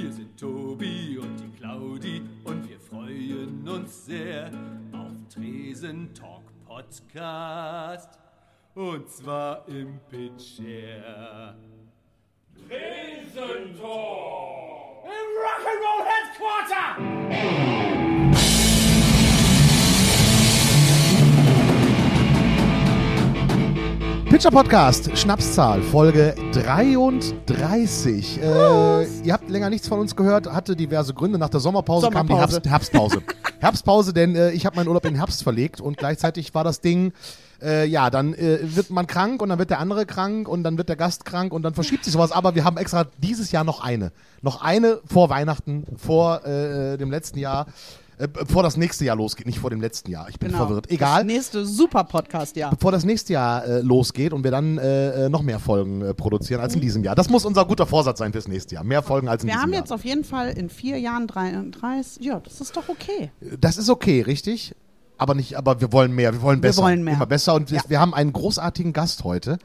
Hier sind Tobi und die Claudi und wir freuen uns sehr auf Tresen Talk Podcast. Und zwar im Pitcher. Tresen Talk! Im Rock'n'Roll Headquarter! Pitcher Podcast, Schnapszahl, Folge 33. Äh, ihr habt länger nichts von uns gehört, hatte diverse Gründe. Nach der Sommerpause, kam die Sommerpause. Herbst, Herbstpause. Herbstpause, denn äh, ich habe meinen Urlaub in den Herbst verlegt und gleichzeitig war das Ding, äh, ja, dann äh, wird man krank und dann wird der andere krank und dann wird der Gast krank und dann verschiebt sich sowas. Aber wir haben extra dieses Jahr noch eine. Noch eine vor Weihnachten, vor äh, dem letzten Jahr. Äh, bevor das nächste Jahr losgeht, nicht vor dem letzten Jahr. Ich bin Genau. verwirrt. Egal Das nächste super Podcast, ja. bevor das nächste Jahr äh, losgeht und wir dann äh, äh, noch mehr Folgen äh, produzieren als in diesem Jahr. Das muss unser guter Vorsatz sein fürs nächste Jahr. Mehr Folgen als in Wir diesem haben Jahr. jetzt auf jeden Fall in vier Jahren 33. Ja, das ist doch okay. das ist okay, richtig? Aber nicht, aber wir wollen mehr, wir wollen Wir besser. wollen mehr. Immer besser und Ja. wir haben einen großartigen Gast heute.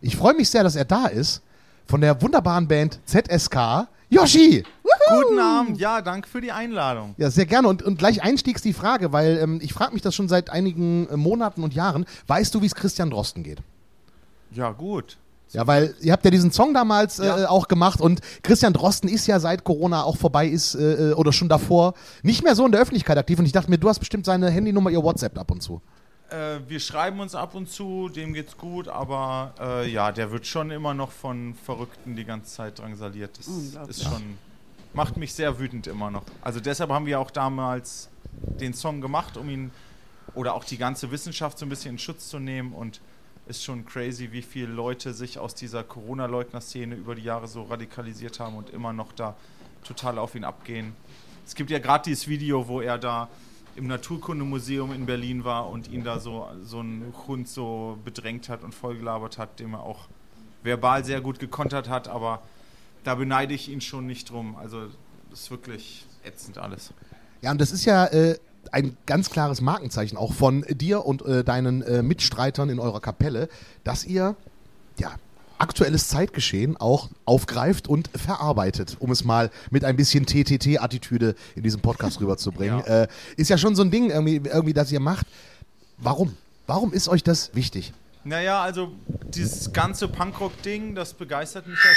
Ich freue mich sehr, dass er da ist. Von der wunderbaren Band ZSK. Yoshi! Guten Abend, ja, danke für die Einladung. Ja, sehr gerne. Und, und gleich einstiegs die Frage, weil ähm, ich frage mich das schon seit einigen äh, Monaten und Jahren. Weißt du, wie es Christian Drosten geht? Ja, gut. Ja, weil ihr habt ja diesen Song damals äh, Ja. auch gemacht und Christian Drosten ist ja seit Corona auch vorbei ist äh, oder schon davor nicht mehr so in der Öffentlichkeit aktiv und ich dachte mir, du hast bestimmt seine Handynummer, ihr WhatsApp ab und zu. Äh, wir schreiben uns ab und zu, dem geht's gut, aber äh, ja, der wird schon immer noch von Verrückten die ganze Zeit drangsaliert. Das ist schon, macht mich sehr wütend immer noch. Also deshalb haben wir auch damals den Song gemacht, um ihn oder auch die ganze Wissenschaft so ein bisschen in Schutz zu nehmen und ist schon crazy, wie viele Leute sich aus dieser Corona-Leugner-Szene über die Jahre so radikalisiert haben und immer noch da total auf ihn abgehen. Es gibt ja gerade dieses Video, wo er da im Naturkundemuseum in Berlin war und ihn da so, so ein Hund so bedrängt hat und vollgelabert hat, dem er auch verbal sehr gut gekontert hat, aber da beneide ich ihn schon nicht drum. Also das ist wirklich ätzend alles. Ja, und das ist ja äh, ein ganz klares Markenzeichen auch von dir und äh, deinen äh, Mitstreitern in eurer Kapelle, dass ihr ja aktuelles Zeitgeschehen auch aufgreift und verarbeitet, um es mal mit ein bisschen TTT-Attitüde in diesem Podcast rüberzubringen. Ja. Äh, ist ja schon so ein Ding irgendwie, irgendwie, das ihr macht. Warum? Warum ist euch das wichtig? Naja, also dieses ganze Punkrock-Ding, das begeistert mich ja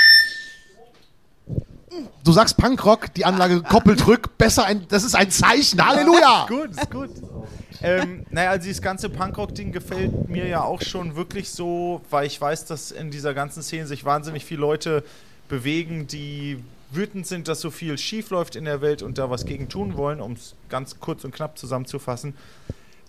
Du sagst Punkrock, die Anlage koppelt rück, besser ein, das ist ein Zeichen, Halleluja! gut, ist gut. ähm, naja, also dieses ganze Punkrock-Ding gefällt mir ja auch schon wirklich so, weil ich weiß, dass in dieser ganzen Szene sich wahnsinnig viele Leute bewegen, die wütend sind, dass so viel schief läuft in der Welt und da was gegen tun wollen, um es ganz kurz und knapp zusammenzufassen.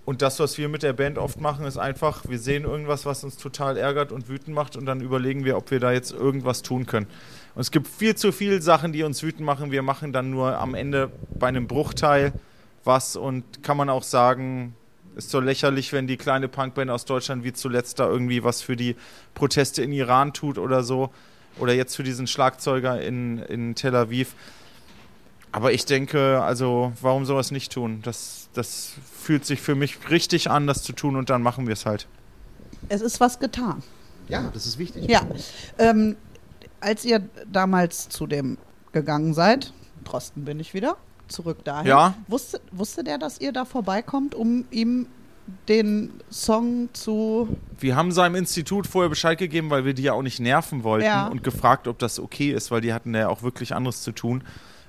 Und das, was wir mit der Band oft machen, ist einfach, wir sehen irgendwas, was uns total ärgert und wütend macht und dann überlegen wir, ob wir da jetzt irgendwas tun können. Und es gibt viel zu viele Sachen, die uns wütend machen. Wir machen dann nur am Ende bei einem Bruchteil was und kann man auch sagen, ist so lächerlich, wenn die kleine Punkband aus Deutschland wie zuletzt da irgendwie was für die Proteste in Iran tut oder so. Oder jetzt für diesen Schlagzeuger in, in Tel Aviv. Aber ich denke, also, warum sowas nicht tun? Das, das fühlt sich für mich richtig an, das zu tun und dann machen wir es halt. Es ist was getan. Ja, das ist wichtig. Ja. Ähm, als ihr damals zu dem gegangen seid, Drosten bin ich wieder, zurück dahin. Ja. Wusste, wusste der, dass ihr da vorbeikommt, um ihm den Song zu. Wir haben seinem Institut vorher Bescheid gegeben, weil wir die ja auch nicht nerven wollten Ja. und gefragt, ob das okay ist, weil die hatten ja auch wirklich anderes zu tun.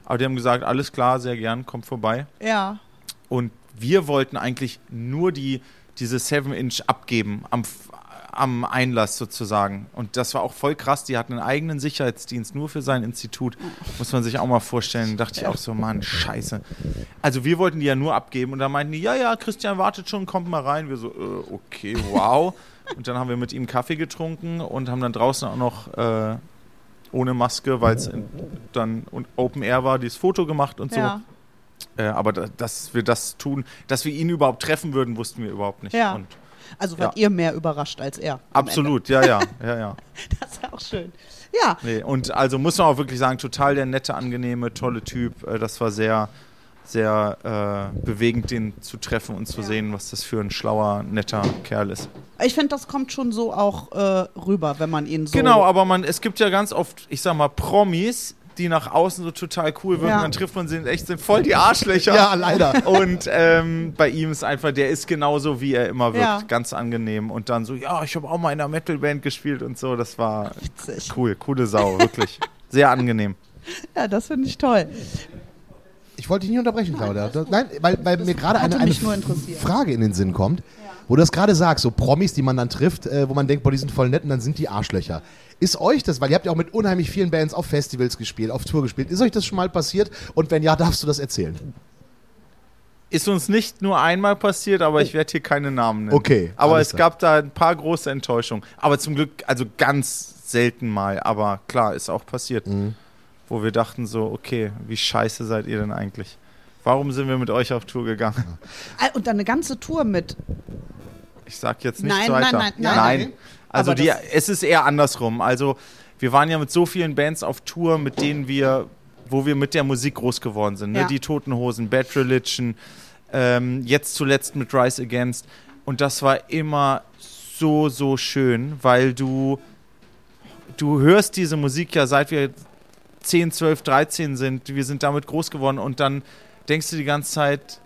Aber die haben gesagt, alles klar, sehr gern, kommt vorbei. Ja. Und wir wollten eigentlich nur die, diese 7-Inch abgeben am, am Einlass sozusagen. Und das war auch voll krass. Die hatten einen eigenen Sicherheitsdienst nur für sein Institut. Muss man sich auch mal vorstellen. Dachte ich auch so, Mann, scheiße. Also wir wollten die ja nur abgeben. Und da meinten die, ja, ja, Christian wartet schon, kommt mal rein. Wir so, äh, okay, wow. Und dann haben wir mit ihm Kaffee getrunken und haben dann draußen auch noch äh, ohne Maske, weil es dann und Open Air war, dieses Foto gemacht und so. Ja. Äh, aber da, dass wir das tun, dass wir ihn überhaupt treffen würden, wussten wir überhaupt nicht. Ja. Und Also wart Ja. ihr mehr überrascht als er. absolut, ja, ja, ja, ja. Das ist ja auch schön. Ja. Nee, und also muss man auch wirklich sagen, total der nette, angenehme, tolle Typ. Äh, das war sehr, sehr äh, bewegend, den zu treffen und zu Ja. sehen, was das für ein schlauer, netter Kerl ist. Ich finde, das kommt schon so auch äh, rüber, wenn man ihn so. Genau, aber man, es gibt ja ganz oft, ich sag mal, Promis, die nach außen so total cool wirken, Ja. dann trifft man sie in echt, sind voll die Arschlöcher. Ja, leider. Und ähm, bei ihm ist einfach, der ist genauso, wie er immer wirkt, Ja. ganz angenehm. Und dann so, ja, ich habe auch mal in einer Metalband gespielt und so. Das war Witzig. cool, coole Sau, wirklich. Sehr angenehm. Ja, das finde ich toll. Ich wollte dich nicht unterbrechen, Claudia. Nein, weil, weil mir gerade eine, eine. Frage in den Sinn kommt, wo du das gerade sagst, so Promis, die man dann trifft, äh, wo man denkt, boah, die sind voll nett und dann sind die Arschlöcher. Ist euch das, weil ihr habt ja auch mit unheimlich vielen Bands auf Festivals gespielt, auf Tour gespielt, ist euch das schon mal passiert? Und wenn ja, darfst du das erzählen? Ist uns nicht nur einmal passiert, aber ich werde hier keine Namen nennen. Okay, Aber es gab da ein paar große Enttäuschungen. Aber zum Glück, also ganz selten mal. Aber klar, ist auch passiert. Mhm. Wo wir dachten so, okay, wie scheiße seid ihr denn eigentlich? Warum sind wir mit euch auf Tour gegangen? Ah, Und dann eine ganze Tour mit. Ich sag jetzt nicht Nein, weiter. nein, nein, nein. Also Aber die, es ist eher andersrum. Also wir waren ja mit so vielen Bands auf Tour, mit denen wir, wo wir mit der Musik groß geworden sind. Ne? Ja. Die Toten Hosen, Bad Religion, ähm, jetzt zuletzt mit Rise Against. Und das war immer so, so schön, weil du, du hörst diese Musik ja seit wir 10, 12, 13 sind. Wir sind damit groß geworden und dann denkst du die ganze Zeit,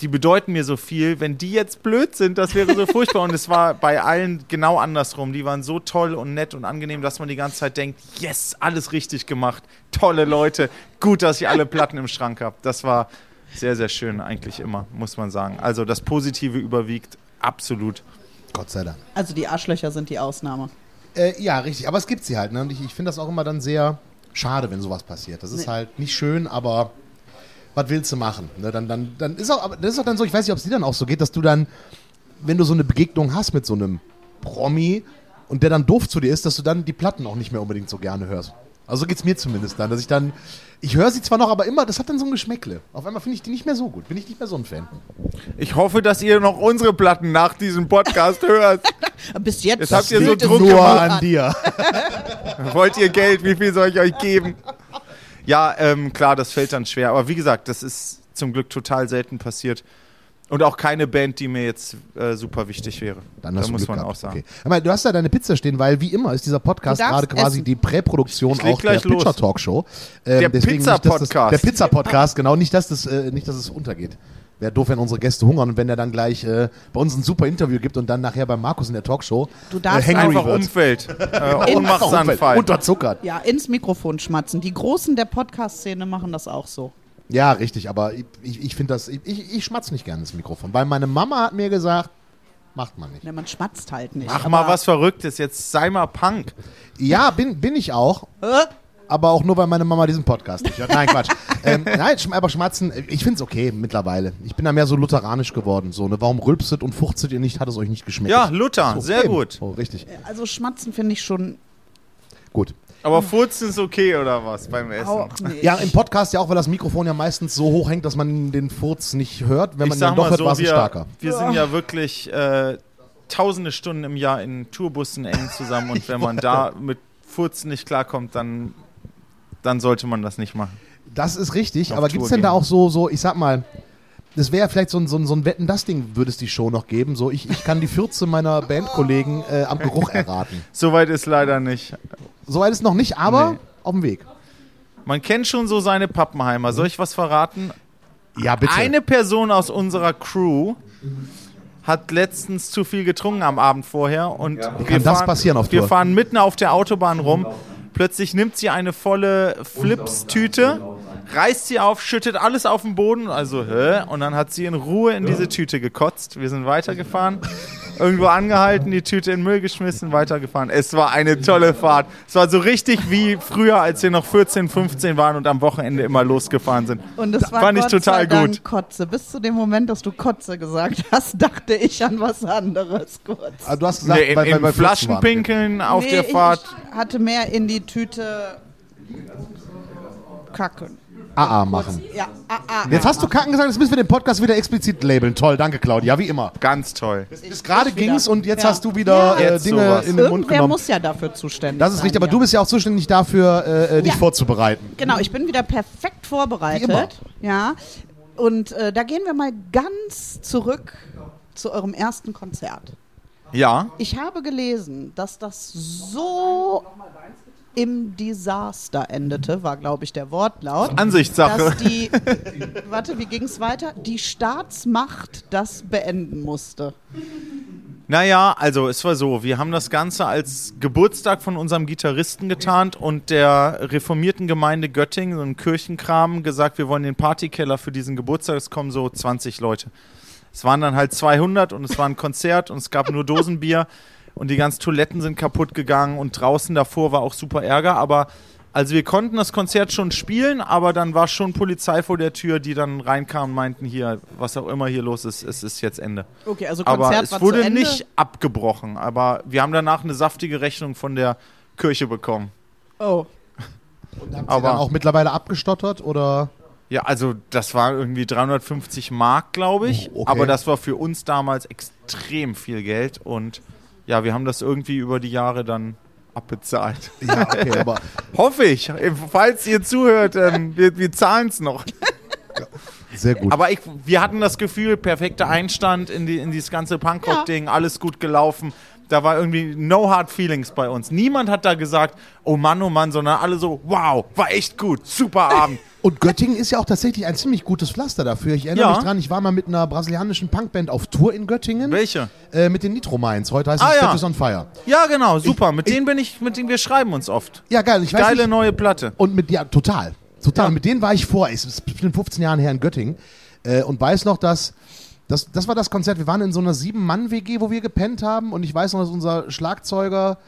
die bedeuten mir so viel. Wenn die jetzt blöd sind, das wäre so furchtbar. Und es war bei allen genau andersrum. Die waren so toll und nett und angenehm, dass man die ganze Zeit denkt, yes, alles richtig gemacht. Tolle Leute. Gut, dass ich alle Platten im Schrank habe. Das war sehr, sehr schön eigentlich immer, muss man sagen. Also das Positive überwiegt absolut. Gott sei Dank. Also die Arschlöcher sind die Ausnahme. Äh, ja, richtig. Aber es gibt sie halt. Ne? Und ich, ich finde das auch immer dann sehr schade, wenn sowas passiert. Das ist Nee. halt nicht schön, aber was willst du machen? Ne? Dann, dann, dann ist auch, aber das ist auch dann so, ich weiß nicht, ob es dir dann auch so geht, dass du dann, wenn du so eine Begegnung hast mit so einem Promi und der dann doof zu dir ist, dass du dann die Platten auch nicht mehr unbedingt so gerne hörst. Also so geht es mir zumindest dann, dass ich dann, ich höre sie zwar noch, aber immer, das hat dann so ein Geschmäckle. Auf einmal finde ich die nicht mehr so gut, bin ich nicht mehr so ein Fan. Ich hoffe, dass ihr noch unsere Platten nach diesem Podcast hört. Bis jetzt. Jetzt habt ihr so Druck Nur gemacht. an dir. Wollt ihr Geld? Wie viel soll ich euch geben? Ja, ähm, klar, das fällt dann schwer. Aber wie gesagt, das ist zum Glück total selten passiert. Und auch keine Band, die mir jetzt äh, super wichtig wäre. Dann hast da du muss Glück man gehabt. auch sagen. Okay. Aber du hast da deine Pizza stehen, weil wie immer ist dieser Podcast gerade quasi essen. die Präproduktion auch der gleich los. Pitcher Talkshow. Ähm, Der deswegen nicht, dass das- Pizza-Podcast. Der Pizza Podcast, genau, nicht dass das äh, nicht dass es untergeht. Wäre doof, wenn unsere Gäste hungern und wenn er dann gleich äh, bei uns ein super Interview gibt und dann nachher bei Markus in der Talkshow Du darfst hangry Einfach wird. umfällt. Äh, Ohnmachtsanfall. Unterzuckert. Ja, ins Mikrofon schmatzen. Die Großen der Podcast-Szene machen das auch so. Ja, richtig, aber ich, ich, ich finde das, ich, ich, schmatze nicht gerne ins Mikrofon, weil meine Mama hat mir gesagt, macht man nicht. Ne, man schmatzt halt nicht. Mach mal was Verrücktes. Jetzt sei mal Punk. Ja, bin, bin ich auch. Aber auch nur, weil meine Mama diesen Podcast nicht hört. Nein, Quatsch. ähm, nein, aber Schmatzen, ich finde es okay mittlerweile. Ich bin da mehr so lutheranisch geworden. So, ne? Warum rülpstet und fuchzet ihr nicht, hat es euch nicht geschmeckt? Ja, Luther, So, sehr eben. gut. Oh, richtig. Also schmatzen finde ich schon Gut. Aber Furzen ist okay oder was beim Essen? auch nicht. Ja, im Podcast ja auch, weil das Mikrofon ja meistens so hoch hängt, dass man den Furz nicht hört. Wenn man ihn dann doch hört, so, war es starker. wir sind ja wirklich äh, tausende Stunden im Jahr in Tourbussen eng zusammen und wenn man da mit Furzen nicht klarkommt, dann, dann sollte man das nicht machen. Das ist richtig, Auf aber gibt es denn da auch so, so, ich sag mal, das wäre vielleicht so ein, so ein, so ein Wetten-Das-Ding, würde es die Show noch geben. So, ich, ich kann die Fürze meiner Bandkollegen äh, am Geruch erraten. Soweit ist leider nicht. Soweit ist noch nicht, aber Nee. auf dem Weg. Man kennt schon so seine Pappenheimer. Soll ich was verraten? Ja, bitte. Eine Person aus unserer Crew hat letztens zu viel getrunken am Abend vorher und wir, kann das fahren, wir fahren mitten auf der Autobahn rum. Plötzlich nimmt sie eine volle Flips-Tüte, reißt sie auf, schüttet alles auf den Boden, also hä? Und dann hat sie in Ruhe in diese Tüte gekotzt. Wir sind weitergefahren, irgendwo angehalten, die Tüte in den Müll geschmissen, weitergefahren. Es war eine tolle Fahrt. Es war so richtig wie früher, als wir noch 14, 15 waren und am Wochenende immer losgefahren sind. Und es war Fand ich Gott total Dank gut. Kotze. Bis zu dem Moment, dass du Kotze gesagt hast, dachte ich an was anderes kurz. Ah, du hast gesagt, Nee, wir 14 waren. Flaschenpinkeln auf Nee, der Fahrt. Ich hatte mehr in die Tüte kacken. AA machen. Ja, ah, Jetzt hast du Kacken gesagt, jetzt müssen wir den Podcast wieder explizit labeln. Toll, danke Claudia, wie immer. Ganz toll. Bis gerade wieder. ging's und jetzt Ja. hast du wieder Ja. äh, Dinge sowas. in den Mund Irgendwer genommen. muss ja dafür zuständig Das ist sein. richtig, aber ja. du bist ja auch zuständig dafür, äh, äh, dich vorzubereiten. Genau, ich bin wieder perfekt vorbereitet. Wie immer. Ja. Und äh, da gehen wir mal ganz zurück zu eurem ersten Konzert. Ja. Ich habe gelesen, dass das so im Desaster endete, war, glaube ich, der Wortlaut. Ansichtssache. Dass die, warte, wie ging es weiter? Die Staatsmacht das beenden musste. Naja, also es war so, wir haben das Ganze als Geburtstag von unserem Gitarristen getarnt und der reformierten Gemeinde Göttingen, so ein Kirchenkram, gesagt, wir wollen den Partykeller für diesen Geburtstag, es kommen so 20 Leute. Es waren dann halt 200 und es war ein Konzert und es gab nur Dosenbier und die ganzen Toiletten sind kaputt gegangen und draußen davor war auch super Ärger, aber also wir konnten das Konzert schon spielen, aber dann war schon Polizei vor der Tür, die dann reinkamen und meinten, hier, was auch immer hier los ist, es ist jetzt Ende. Okay, also Konzert Aber es war wurde zu Ende. nicht abgebrochen. Aber wir haben danach eine saftige Rechnung von der Kirche bekommen. Oh, Und ihr Aber- dann auch mittlerweile abgestottert oder? Ja, also das war irgendwie 350 Mark, glaube ich. Oh, okay. Aber das war für uns damals extrem viel Geld. Und ja, wir haben das irgendwie über die Jahre dann abbezahlt. Ja, okay, aber Hoffe ich. Falls ihr zuhört, ähm, wir, wir zahlen es noch. sehr gut. Aber ich, wir hatten das Gefühl, perfekter Einstand in, die, in dieses ganze Punkrock-Ding, alles gut gelaufen. Da war irgendwie no hard feelings bei uns. Niemand hat da gesagt, oh Mann, oh Mann, sondern alle so, wow, war echt gut, super Abend. Und Göttingen ist ja auch tatsächlich ein ziemlich gutes Pflaster dafür. Ich erinnere Ja. mich dran, ich war mal mit einer brasilianischen Punkband auf Tour in Göttingen. Welche? Äh, mit den Nitro Minds. Heute heißt Ah, es ja. Status on Fire. Ja, genau, super. mit ich- denen bin ich, mit denen wir schreiben uns oft. Ja, geil. Ich weiß Geile nicht, neue Platte. Und mit, ja, total. Total. Ja. Mit denen war ich vor, ist bestimmt 15 Jahren her in Göttingen. Äh, und weiß noch, dass. Das, das war das Konzert. Wir waren in so einer Sieben-Mann-WG, wo wir gepennt haben. Und ich weiß noch, dass unser Schlagzeuger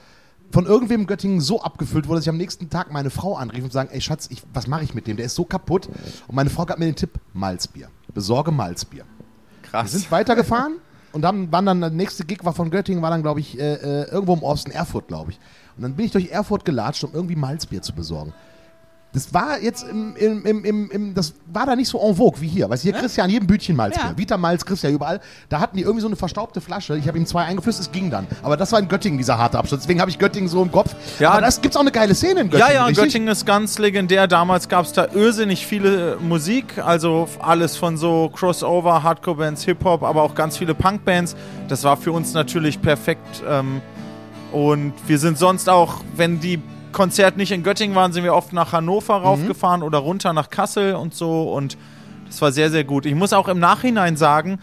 von irgendwem in Göttingen so abgefüllt wurde, dass ich am nächsten Tag meine Frau anrief und sagen: Ey, Schatz, ich, was mache ich mit dem? Der ist so kaputt. Und meine Frau gab mir den Tipp: Malzbier. Besorge Malzbier. Wir Krass. sind weitergefahren und dann waren dann der nächste Gig war von Göttingen, war dann, glaube ich, äh, äh, irgendwo im Osten, Erfurt, glaube ich. Und dann bin ich durch Erfurt gelatscht, um irgendwie Malzbier zu besorgen. Das war jetzt im, im, im, im, im das war da nicht so en vogue wie hier. Weißt du, hier kriegst du ja an jedem Bütchen Malzbier. Ja. Vita Malz kriegst du ja überall. Da hatten die irgendwie so eine verstaubte Flasche. Ich habe ihm zwei eingeflößt, es ging dann. Aber das war in Göttingen, dieser harte Abschluss. Deswegen habe ich Göttingen so im Kopf. Ja. Aber das gibt's auch eine geile Szene in Ja, Göttingen. ja, richtig? Göttingen ist ganz legendär. Damals gab es da irrsinnig viele Musik, also alles von so Crossover, Hardcore-Bands, Hip-Hop, aber auch ganz viele Punk-Bands. Das war für uns natürlich perfekt. Ähm, und wir sind sonst auch, wenn die Konzerte nicht in Göttingen waren, sind wir oft nach Hannover raufgefahren oder runter nach Kassel und so. Und das war sehr, sehr gut. Ich muss auch im Nachhinein sagen,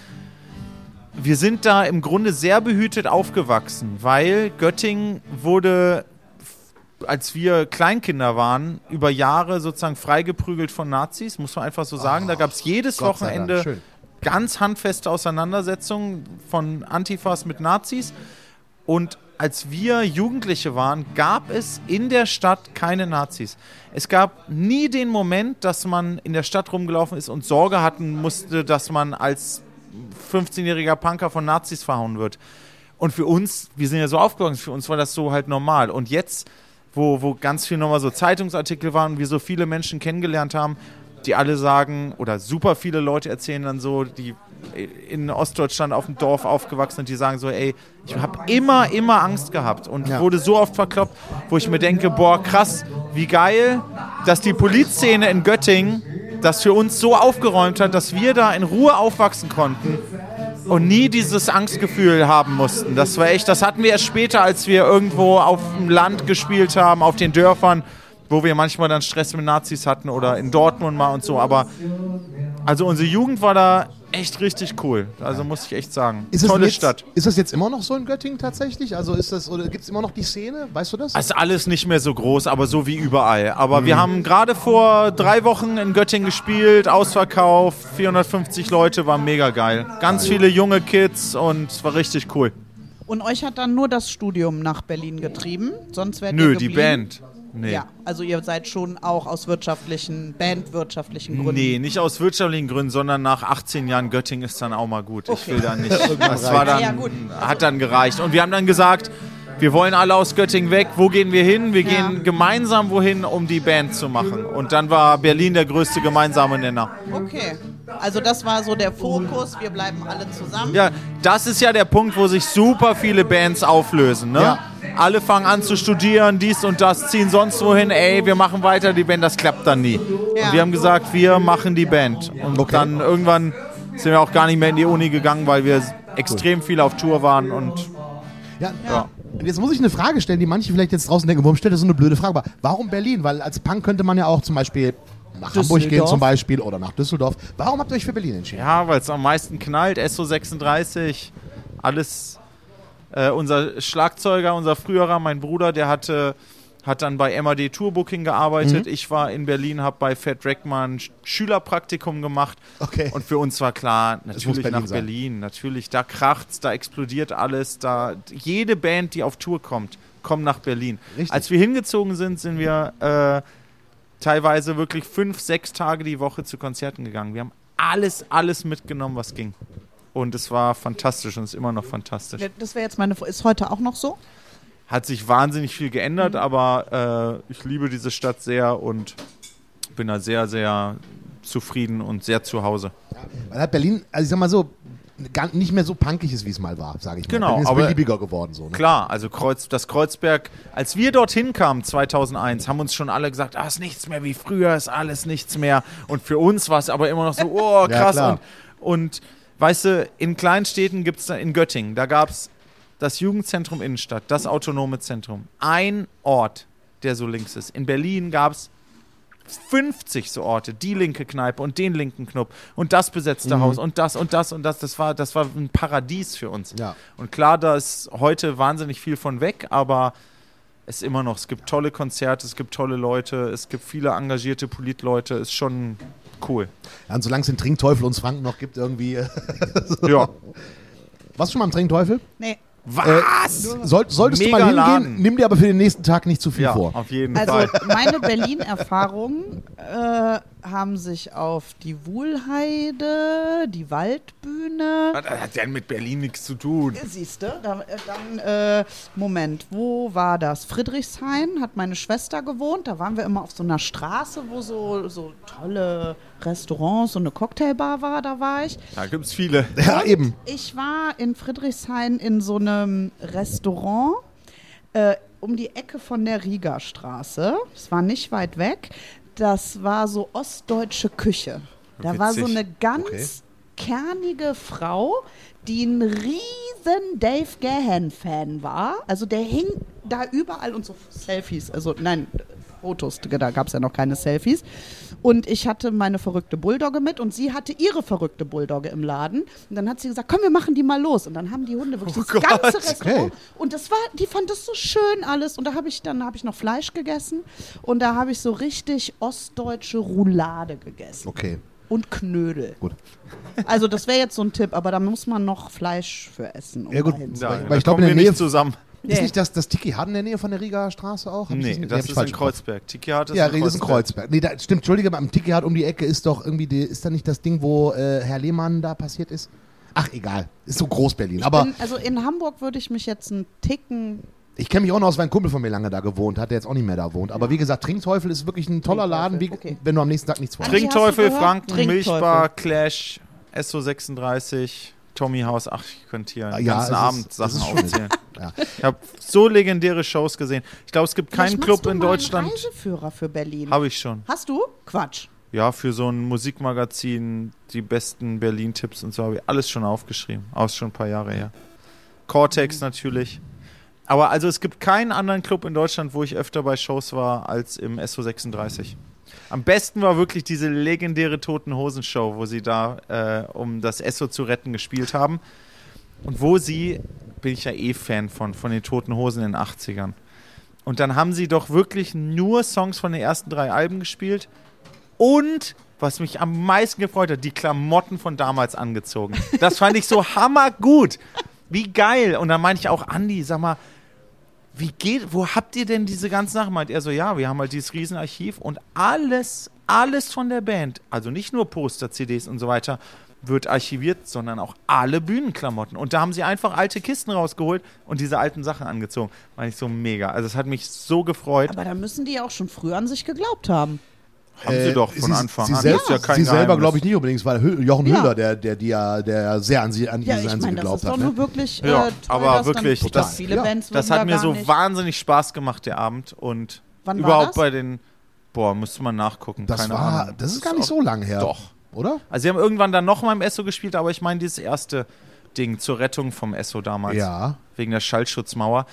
wir sind da im Grunde sehr behütet aufgewachsen, weil Göttingen wurde als wir Kleinkinder waren, über Jahre sozusagen freigeprügelt von Nazis, muss man einfach so sagen. da gab es jedes Gott Wochenende ganz handfeste Auseinandersetzungen von Antifas mit Nazis. Und als wir Jugendliche waren, gab es in der Stadt keine Nazis. Es gab nie den Moment, dass man in der Stadt rumgelaufen ist und Sorge hatten musste, dass man als 15-jähriger Punker von Nazis verhauen wird. Und für uns, wir sind ja so aufgewachsen, für uns war das so halt normal. Und jetzt, wo, wo ganz viel nochmal so Zeitungsartikel waren und wir so viele Menschen kennengelernt haben, die alle sagen, oder super viele Leute erzählen dann so, die in Ostdeutschland auf dem Dorf aufgewachsen sind, die sagen so, ey, ich habe immer, immer Angst gehabt und Ja. wurde so oft verkloppt, wo ich mir denke, boah, krass, wie geil, dass die Polizszene in Göttingen das für uns so aufgeräumt hat, dass wir da in Ruhe aufwachsen konnten und nie dieses Angstgefühl haben mussten. Das war echt, das hatten wir erst später, als wir irgendwo auf dem Land gespielt haben, auf den Dörfern, wo wir manchmal dann Stress mit Nazis hatten oder in Dortmund mal und so. Aber also unsere Jugend war da echt richtig cool. Also muss ich echt sagen. Ist es Tolle jetzt, Stadt. Ist das jetzt immer noch so in Göttingen tatsächlich? Also ist das, oder gibt es immer noch die Szene? Weißt du das? Es ist alles nicht mehr so groß, aber so wie überall. Aber Mhm. wir haben gerade vor drei Wochen in Göttingen gespielt, Ausverkauf, 450 Leute, war mega geil. Ganz viele junge Kids und es war richtig cool. Und euch hat dann nur das Studium nach Berlin getrieben, sonst wärt ihr Nö, geblieben? die Band. Nee. Ja, also ihr seid schon auch aus wirtschaftlichen, bandwirtschaftlichen Gründen. Nee, nicht aus wirtschaftlichen Gründen, sondern nach 18 Jahren Göttingen ist dann auch mal gut. Ich Okay. will da nicht. Das war dann, Ja, gut. hat dann gereicht. Und wir haben dann gesagt, wir wollen alle aus Göttingen weg. Wo gehen wir hin? Wir Ja. gehen gemeinsam wohin, um die Band zu machen. Und dann war Berlin der größte gemeinsame Nenner. Okay, also das war so der Fokus, wir bleiben alle zusammen. Ja, das ist ja der Punkt, wo sich super viele Bands auflösen. Ne? Ja. Alle fangen an zu studieren, dies und das, ziehen sonst wohin. Ey, wir machen weiter die Band, das klappt dann nie. Ja. Und wir haben gesagt, wir machen die Band. Und Okay. dann irgendwann sind wir auch gar nicht mehr in die Uni gegangen, weil wir extrem viel auf Tour waren und Ja, Ja. Und jetzt muss ich eine Frage stellen, die manche vielleicht jetzt draußen denken, warum stellt er so eine blöde Frage? Aber warum Berlin? Weil als Punk könnte man ja auch zum Beispiel nach Hamburg gehen zum Beispiel oder nach Düsseldorf. Warum habt ihr euch für Berlin entschieden? Ja, weil es am meisten knallt. SO36, alles. Äh, unser Schlagzeuger, unser früherer, mein Bruder, der hatte, hat dann bei MAD Tourbooking gearbeitet. Ich war in Berlin, habe bei Fat Dreckmann Sch- Schülerpraktikum gemacht. Okay. Und für uns war klar, natürlich Berlin nach sein. Berlin. Natürlich, da kracht's, da explodiert alles. Da, jede Band, die auf Tour kommt, kommt nach Berlin. Richtig. Als wir hingezogen sind, sind wir äh, teilweise wirklich fünf, sechs Tage die Woche zu Konzerten gegangen. Wir haben alles, alles mitgenommen, was ging. Und es war fantastisch und ist immer noch fantastisch. Das wäre jetzt meine. Ist heute auch noch so? Hat sich wahnsinnig viel geändert, Mhm. aber äh, ich liebe diese Stadt sehr und bin da sehr, sehr zufrieden und sehr zu Hause. Weil halt Berlin, also ich sag mal so, gar nicht mehr so punkig ist, wie es mal war, sage ich mal. Genau, ist aber- beliebiger geworden. So, ne? Klar, also Kreuz, das Kreuzberg, als wir dorthin kamen 2001, haben uns schon alle gesagt, ah, ist nichts mehr wie früher, ist alles nichts mehr. Und für uns war es aber immer noch so, oh, Ja, krass. klar. und, und weißt du, in kleinen Städten gibt es da, in Göttingen, da gab es das Jugendzentrum Innenstadt, das autonome Zentrum. Ein Ort, der so links ist. In Berlin gab es 50 so Orte, die linke Kneipe und den linken Club und das besetzte Haus und das und das und das. Das war, das war ein Paradies für uns. Ja. Und klar, da ist heute wahnsinnig viel von weg, aber es ist immer noch, es gibt tolle Konzerte, es gibt tolle Leute, es gibt viele engagierte Politleute, ist schon cool. Ja, und solange es den Trinkteufel uns Franken noch gibt, irgendwie. äh, Ja. Warst du schon mal am Trinkteufel? Nee. Was? Soll, solltest Mega du mal hingehen, Laden. nimm dir aber für den nächsten Tag nicht zu viel ja, vor. auf jeden Also Fall. meine Berlin-Erfahrungen äh, haben sich auf die Wuhlheide, die Waldbühne. Das hat ja mit Berlin nichts zu tun. Siehst du, da, äh, dann, äh, Moment, wo war das? Friedrichshain hat meine Schwester gewohnt. Da waren wir immer auf so einer Straße, wo so, so tolle Restaurants und eine Cocktailbar war. Da war ich. Da gibt es viele. Ja, eben. Ich war in Friedrichshain in so einem Restaurant äh, um die Ecke von der Riegerstraße. Es war nicht weit weg. Das war so ostdeutsche Küche. Da war so Witzig. eine ganz Okay. kernige Frau, die ein riesen Dave Gahan-Fan war. Also der hing da überall und so Selfies. Also nein, Fotos, da gab es ja noch keine Selfies. Und ich hatte meine verrückte Bulldogge mit und sie hatte ihre verrückte Bulldogge im Laden. Und dann hat sie gesagt, komm, wir machen die mal los. Und dann haben die Hunde wirklich das ganze Restaurant. Okay. Und das war, die fand das so schön alles. Und da habe ich dann habe ich noch Fleisch gegessen und da habe ich so richtig ostdeutsche Roulade gegessen Okay, und Knödel. gut. Also das wäre jetzt so ein Tipp, aber da muss man noch Fleisch für essen. Um Ja, gut. Ja, Weil- weil ich da glaub, in der wir Nähe- nicht zusammen. Ist nicht das, das Tiki Hart in der Nähe von der Rieger Straße auch? Hab Nee, nee, das hab ich ist in. Kreuzberg. Tiki Hart ist Ja, in das ist ein Kreuzberg. Nee, da, stimmt, Entschuldige, am Tiki Hart um die Ecke ist doch irgendwie, die, ist da nicht das Ding, wo äh, Herr Lehmann da passiert ist? Ach, egal. Ist so Groß-Berlin. Aber Bin, also in Hamburg würde ich mich jetzt einen Ticken. ich kenne mich auch noch aus, weil ein Kumpel von mir lange da gewohnt hat, der jetzt auch nicht mehr da wohnt. Aber wie gesagt, Trinkteufel ist wirklich ein toller Laden, wie, okay. wenn du am nächsten Tag nichts vorhast. Trink- Trinkteufel? Franken, Trinkteufel. Milchbar, Clash, SO36, Tommy House. Ach, ich könnte hier den Ja, ganzen ist- Abend Sachen ist schon- aufzählen. Ja. Ich habe so legendäre Shows gesehen. Ich glaube, es gibt keinen Club du in mal einen Deutschland. Reiseführer für Berlin. Habe ich schon. Hast du? Quatsch. Ja, für so ein Musikmagazin, die besten Berlin-Tipps und so habe ich alles schon aufgeschrieben. Auch schon ein paar Jahre her. Cortex natürlich. Aber also es gibt keinen anderen Club in Deutschland, wo ich öfter bei Shows war als im SO36. Am besten war wirklich diese legendäre Toten Hosen Show, wo sie da, äh, um das SO zu retten, gespielt haben. Und wo sie, bin ich ja eh Fan von, von den Toten Hosen in den 80ern. Und dann haben sie doch wirklich nur Songs von den ersten drei Alben gespielt und was mich am meisten gefreut hat, die Klamotten von damals angezogen. Das fand ich so hammergut. Wie geil. Und dann meinte ich auch, Andi, sag mal, wie geht, wo habt ihr denn diese ganzen Sachen? Meint er so, ja, wir haben halt dieses Riesenarchiv und alles, alles von der Band, also nicht nur Poster, CDs und so weiter, wird archiviert, sondern auch alle Bühnenklamotten. Und da haben sie einfach alte Kisten rausgeholt und diese alten Sachen angezogen. Fand ich so mega. Also es hat mich so gefreut. Aber da müssen die ja auch schon früh an sich geglaubt haben. Haben sie doch von sie, Anfang sie an. Selbst, ja kein sie selber glaube ich nicht unbedingt, es war Hü- Jochen Ja. Hüller, der, der, ja, der sehr an sie, an Ja, an sie meine, das geglaubt ist doch hat. nur Ne? wirklich äh, Ja, toll, aber dass wirklich, dann das- viele ja. Bands Das hat da mir so nicht. wahnsinnig Spaß gemacht, der Abend. Und Wann war überhaupt das? bei den. Boah, müsste man nachgucken. Das keine war, Ahnung. das ist gar nicht so lange her. Doch. Oder? Also, sie haben irgendwann dann noch mal im Esso gespielt, aber ich meine, dieses erste Ding zur Rettung vom Esso damals. Ja. Wegen der Schallschutzmauer.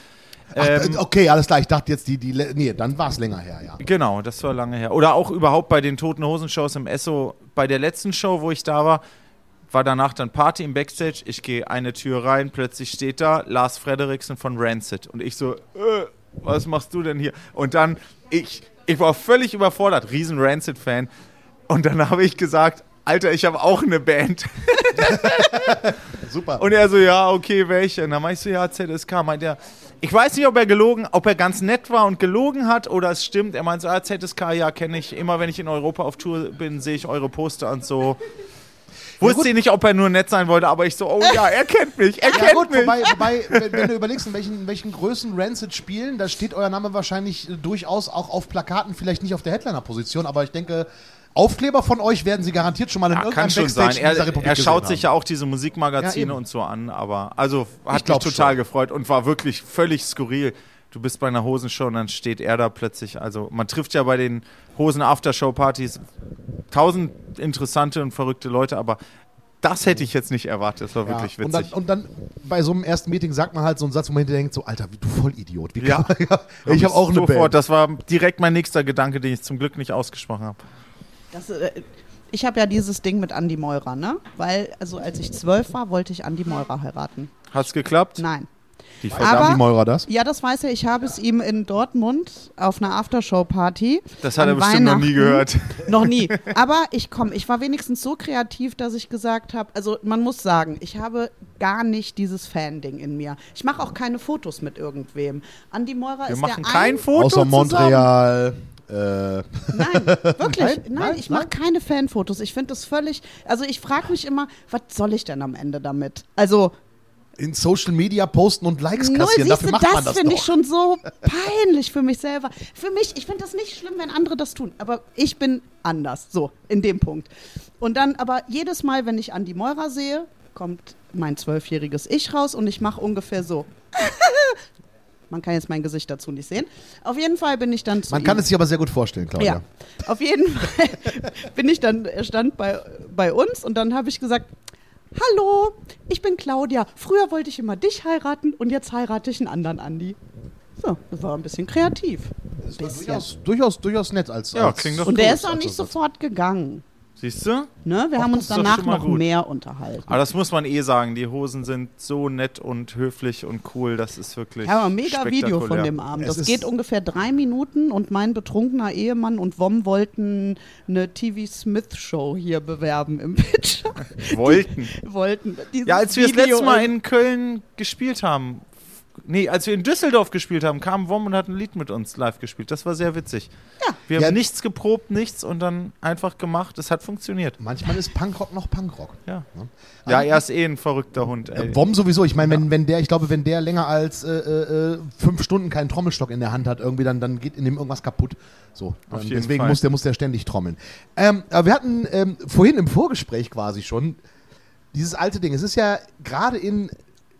Ach, Ähm, äh, okay, alles klar. Ich dachte jetzt die, die, nee, dann war es länger her, ja. Genau, das war lange her. Oder auch überhaupt bei den Toten Hosen Shows im Esso. Bei der letzten Show, wo ich da war, war danach dann Party im Backstage. Ich gehe eine Tür rein, plötzlich steht da Lars Frederiksen von Rancid. Und ich so, äh, was machst du denn hier? Und dann, ich, ich war völlig überfordert, riesen Rancid-Fan. Und dann habe ich gesagt, Alter, ich habe auch eine Band. Super. Und er so, ja, okay, welche? Und dann ich so, ja, ZSK. Meint er, ich weiß nicht, ob er gelogen, ob er ganz nett war und gelogen hat oder es stimmt. Er meint so, ah, ZSK, ja, kenne ich. Immer wenn ich in Europa auf Tour bin, sehe ich eure Poster und so. Wusste nicht, ob er nur nett sein wollte, aber ich so, oh ja, er kennt mich, er ja kennt gut, mich. wobei, wobei wenn, wenn du überlegst, in welchen, in welchen Größen Rancid spielen, da steht euer Name wahrscheinlich äh, durchaus auch auf Plakaten, vielleicht nicht auf der Headliner-Position, aber ich denke, Aufkleber von euch werden sie garantiert schon mal in Ja, irgendeinem kann schon Backstage sein. Er, Republik er schaut sich ja auch diese Musikmagazine Ja, und so an, aber also hat mich total schon. gefreut und war wirklich völlig skurril. Du bist bei einer Hosenshow und dann steht er da plötzlich. Also man trifft ja bei den Hosen-Aftershow-Partys tausend interessante und verrückte Leute, aber das hätte ich jetzt nicht erwartet. Das war Ja, wirklich und, dann, witzig. und dann bei so einem ersten Meeting sagt man halt so einen Satz, wo man hinterher denkt, so, Alter, wie du Vollidiot. Wie Ja. man, ich habe auch eine Sofort, Band. Das war direkt mein nächster Gedanke, den ich zum Glück nicht ausgesprochen habe. Das, äh, ich habe ja dieses Ding mit Andy Meurer, ne? Weil, also als ich zwölf war, wollte ich Andy Meurer heiraten. Hat's geklappt? Nein. Die Weiß Aber- Andi Meurer das? Ja, das weiß er. Ich habe es ihm in Dortmund auf einer Aftershow-Party. Das hat er bestimmt noch nie gehört. Noch nie. Aber ich komm, ich war wenigstens so kreativ, dass ich gesagt habe, also man muss sagen, ich habe gar nicht dieses Fan-Ding in mir. Ich mache auch keine Fotos mit irgendwem. Andi Meurer Wir ist machen der kein ein Foto Außer zusammen. Montreal. Äh, Nein, wirklich. Nein? Nein, ich mache keine Fanfotos. Ich finde das völlig. Also ich frage mich immer, was soll ich denn am Ende damit? Also in Social Media posten und Likes Null, kassieren, dafür macht man das das finde ich schon so peinlich für mich selber. Für mich, ich finde das nicht schlimm, wenn andere das tun, aber ich bin anders, so, in dem Punkt. Und dann aber jedes Mal, wenn ich Andi Meurer sehe, kommt mein zwölfjähriges Ich raus und ich mache ungefähr so. Man kann jetzt mein Gesicht dazu nicht sehen. Auf jeden Fall bin ich dann zu Man ihm. kann es sich aber sehr gut vorstellen, Claudia. Ja, auf jeden Fall bin ich dann, er stand bei, bei uns und dann habe ich gesagt, hallo, ich bin Claudia. Früher wollte ich immer dich heiraten und jetzt heirate ich einen anderen Andi. So, das war ein bisschen kreativ. Das war durchaus, durchaus, durchaus nett als. Ja, als klingt doch Und der ist auch nicht sofort gegangen. Siehst du? Ne? Wir Ach, haben das uns danach noch gut. mehr unterhalten. Aber das muss man eh sagen. Die Hosen sind so nett und höflich und cool. Das ist wirklich. Ich habe ein mega Video von dem Abend. Es Das geht ungefähr drei Minuten und mein betrunkener Ehemann und Wom wollten eine TV Smith Show hier bewerben im Pitch. Wollten. wollten. Dieses Ja, als wir das Video letzte Mal in Köln gespielt haben. Nee, als wir in Düsseldorf gespielt haben, kam Wom und hat ein Lied mit uns live gespielt. Das war sehr witzig. Ja. Wir haben Ja. nichts geprobt, nichts und dann einfach gemacht. Es hat funktioniert. Manchmal ist Punkrock noch Punkrock. Ja. Ne? Ja, er ist eh ein verrückter Hund. Ey. Äh, Wom sowieso. Ich meine, wenn, wenn der, ich glaube, wenn der länger als äh, äh, fünf Stunden keinen Trommelstock in der Hand hat, irgendwie, dann, dann geht in dem irgendwas kaputt. So. Auf Ähm, jeden deswegen Fall. muss der, muss der ständig trommeln. Ähm, aber wir hatten ähm, vorhin im Vorgespräch quasi schon dieses alte Ding. Es ist ja gerade in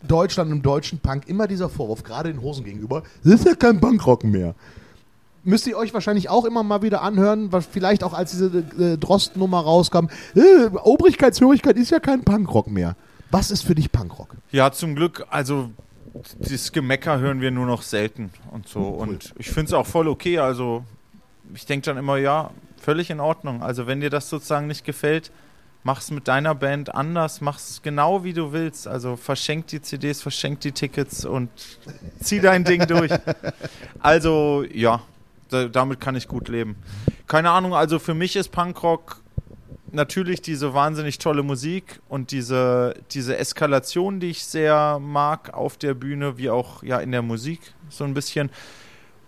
Deutschland, im deutschen Punk, immer dieser Vorwurf, gerade den Hosen gegenüber, das ist ja kein Punkrock mehr. Müsst ihr euch wahrscheinlich auch immer mal wieder anhören, was vielleicht auch als diese äh, Drost-Nummer rauskam, äh, Obrigkeitshörigkeit ist ja kein Punkrock mehr. Was ist für dich Punkrock? Ja, zum Glück, also das Gemecker hören wir nur noch selten und so. Und ich finde es auch voll okay. Also ich denke dann immer, ja, völlig in Ordnung. Also wenn dir das sozusagen nicht gefällt, mach's mit deiner Band anders, mach's genau wie du willst. Also verschenk die CDs, verschenk die Tickets und zieh dein Ding durch. Also ja, da, damit kann ich gut leben. Keine Ahnung, also für mich ist Punkrock natürlich diese wahnsinnig tolle Musik und diese, diese Eskalation, die ich sehr mag auf der Bühne, wie auch ja in der Musik so ein bisschen.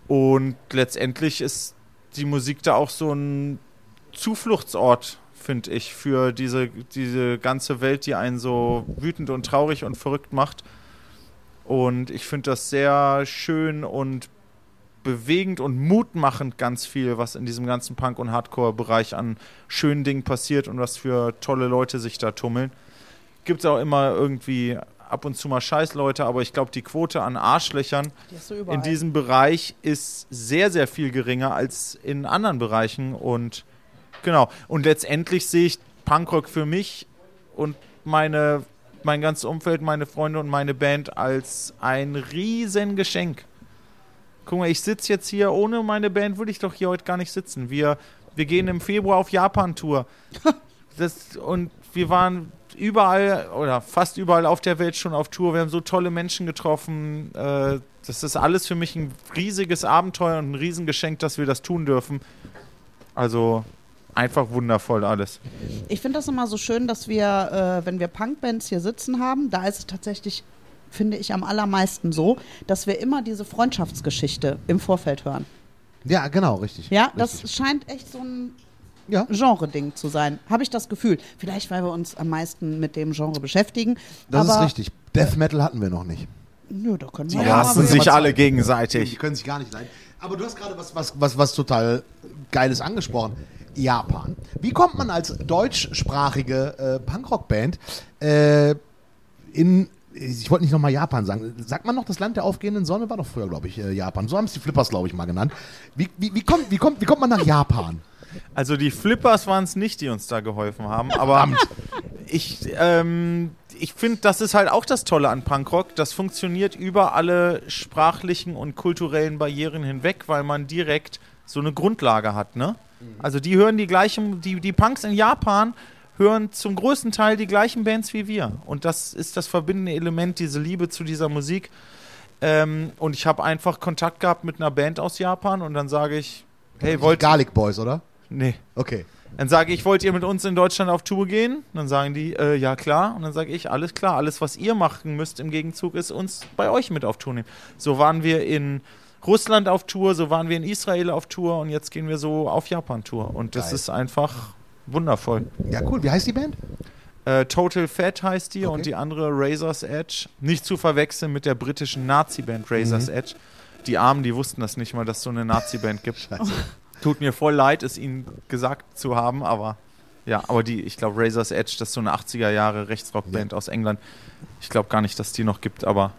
Und letztendlich ist die Musik da auch so ein Zufluchtsort, finde ich, für diese, diese ganze Welt, die einen so wütend und traurig und verrückt macht. Und ich finde das sehr schön und bewegend und mutmachend ganz viel, was in diesem ganzen Punk- und Hardcore-Bereich an schönen Dingen passiert und was für tolle Leute sich da tummeln. Gibt es auch immer irgendwie ab und zu mal Scheißleute, aber ich glaube, die Quote an Arschlöchern Die in diesem Bereich ist sehr, sehr viel geringer als in anderen Bereichen. Und genau. Und letztendlich sehe ich Punkrock für mich und meine mein ganzes Umfeld, meine Freunde und meine Band als ein Riesengeschenk. Guck mal, ich sitze jetzt hier, ohne meine Band würde ich doch hier heute gar nicht sitzen. Wir, wir gehen im Februar auf Japan-Tour. Und wir waren überall oder fast überall auf der Welt schon auf Tour. Wir haben so tolle Menschen getroffen. Äh, das ist alles für mich ein riesiges Abenteuer und ein Riesengeschenk, dass wir das tun dürfen. Also einfach wundervoll alles. Ich finde das immer so schön, dass wir, äh, wenn wir Punkbands hier sitzen haben, da ist es tatsächlich, finde ich, am allermeisten so, dass wir immer diese Freundschaftsgeschichte im Vorfeld hören. Ja, genau, richtig. Ja, das richtig. scheint echt so ein Ja. Genre-Ding zu sein. Habe ich das Gefühl. Vielleicht, weil wir uns am meisten mit dem Genre beschäftigen. Das aber, ist richtig. Death Metal hatten wir noch nicht. Nö, da können Die wir Die hassen sich alle gegenseitig. Die können sich gar nicht leiden. Aber du hast gerade was, was, was, was total Geiles angesprochen. Japan. Wie kommt man als deutschsprachige äh, Punkrock-Band äh, in, ich wollte nicht nochmal Japan sagen, sagt man noch, das Land der aufgehenden Sonne war doch früher, glaube ich, äh, Japan. So haben es die Flippers, glaube ich, mal genannt. Wie, wie, wie, kommt, wie, kommt, wie kommt man nach Japan? Also die Flippers waren es nicht, die uns da geholfen haben, aber ich, ähm, ich finde, das ist halt auch das Tolle an Punkrock. Das funktioniert über alle sprachlichen und kulturellen Barrieren hinweg, weil man direkt so eine Grundlage hat, ne? Also die hören die gleichen, die, die Punks in Japan hören zum größten Teil die gleichen Bands wie wir. Und das ist das verbindende Element, diese Liebe zu dieser Musik. Ähm, und ich habe einfach Kontakt gehabt mit einer Band aus Japan und dann sage ich, hey, wollt Garlic Boys, oder? Nee. Okay. Dann sage ich, wollt ihr mit uns in Deutschland auf Tour gehen? Dann sagen die, äh, ja klar. Und dann sage ich, alles klar, alles, was ihr machen müsst im Gegenzug, ist uns bei euch mit auf Tour nehmen. So waren wir in Russland auf Tour, so waren wir in Israel auf Tour und jetzt gehen wir so auf Japan-Tour. Und das Geil. ist einfach wundervoll. Ja, cool. Wie heißt die Band? Äh, Total Fat heißt die Okay. und die andere Razor's Edge. Nicht zu verwechseln mit der britischen Nazi-Band Razor's Edge. Die Armen, die wussten das nicht mal, dass es so eine Nazi-Band gibt. Tut mir voll leid, es ihnen gesagt zu haben, aber ja, aber die, ich glaube, Razor's Edge, das ist so eine 80er Jahre Rechtsrockband aus England. Ich glaube gar nicht, dass die noch gibt, aber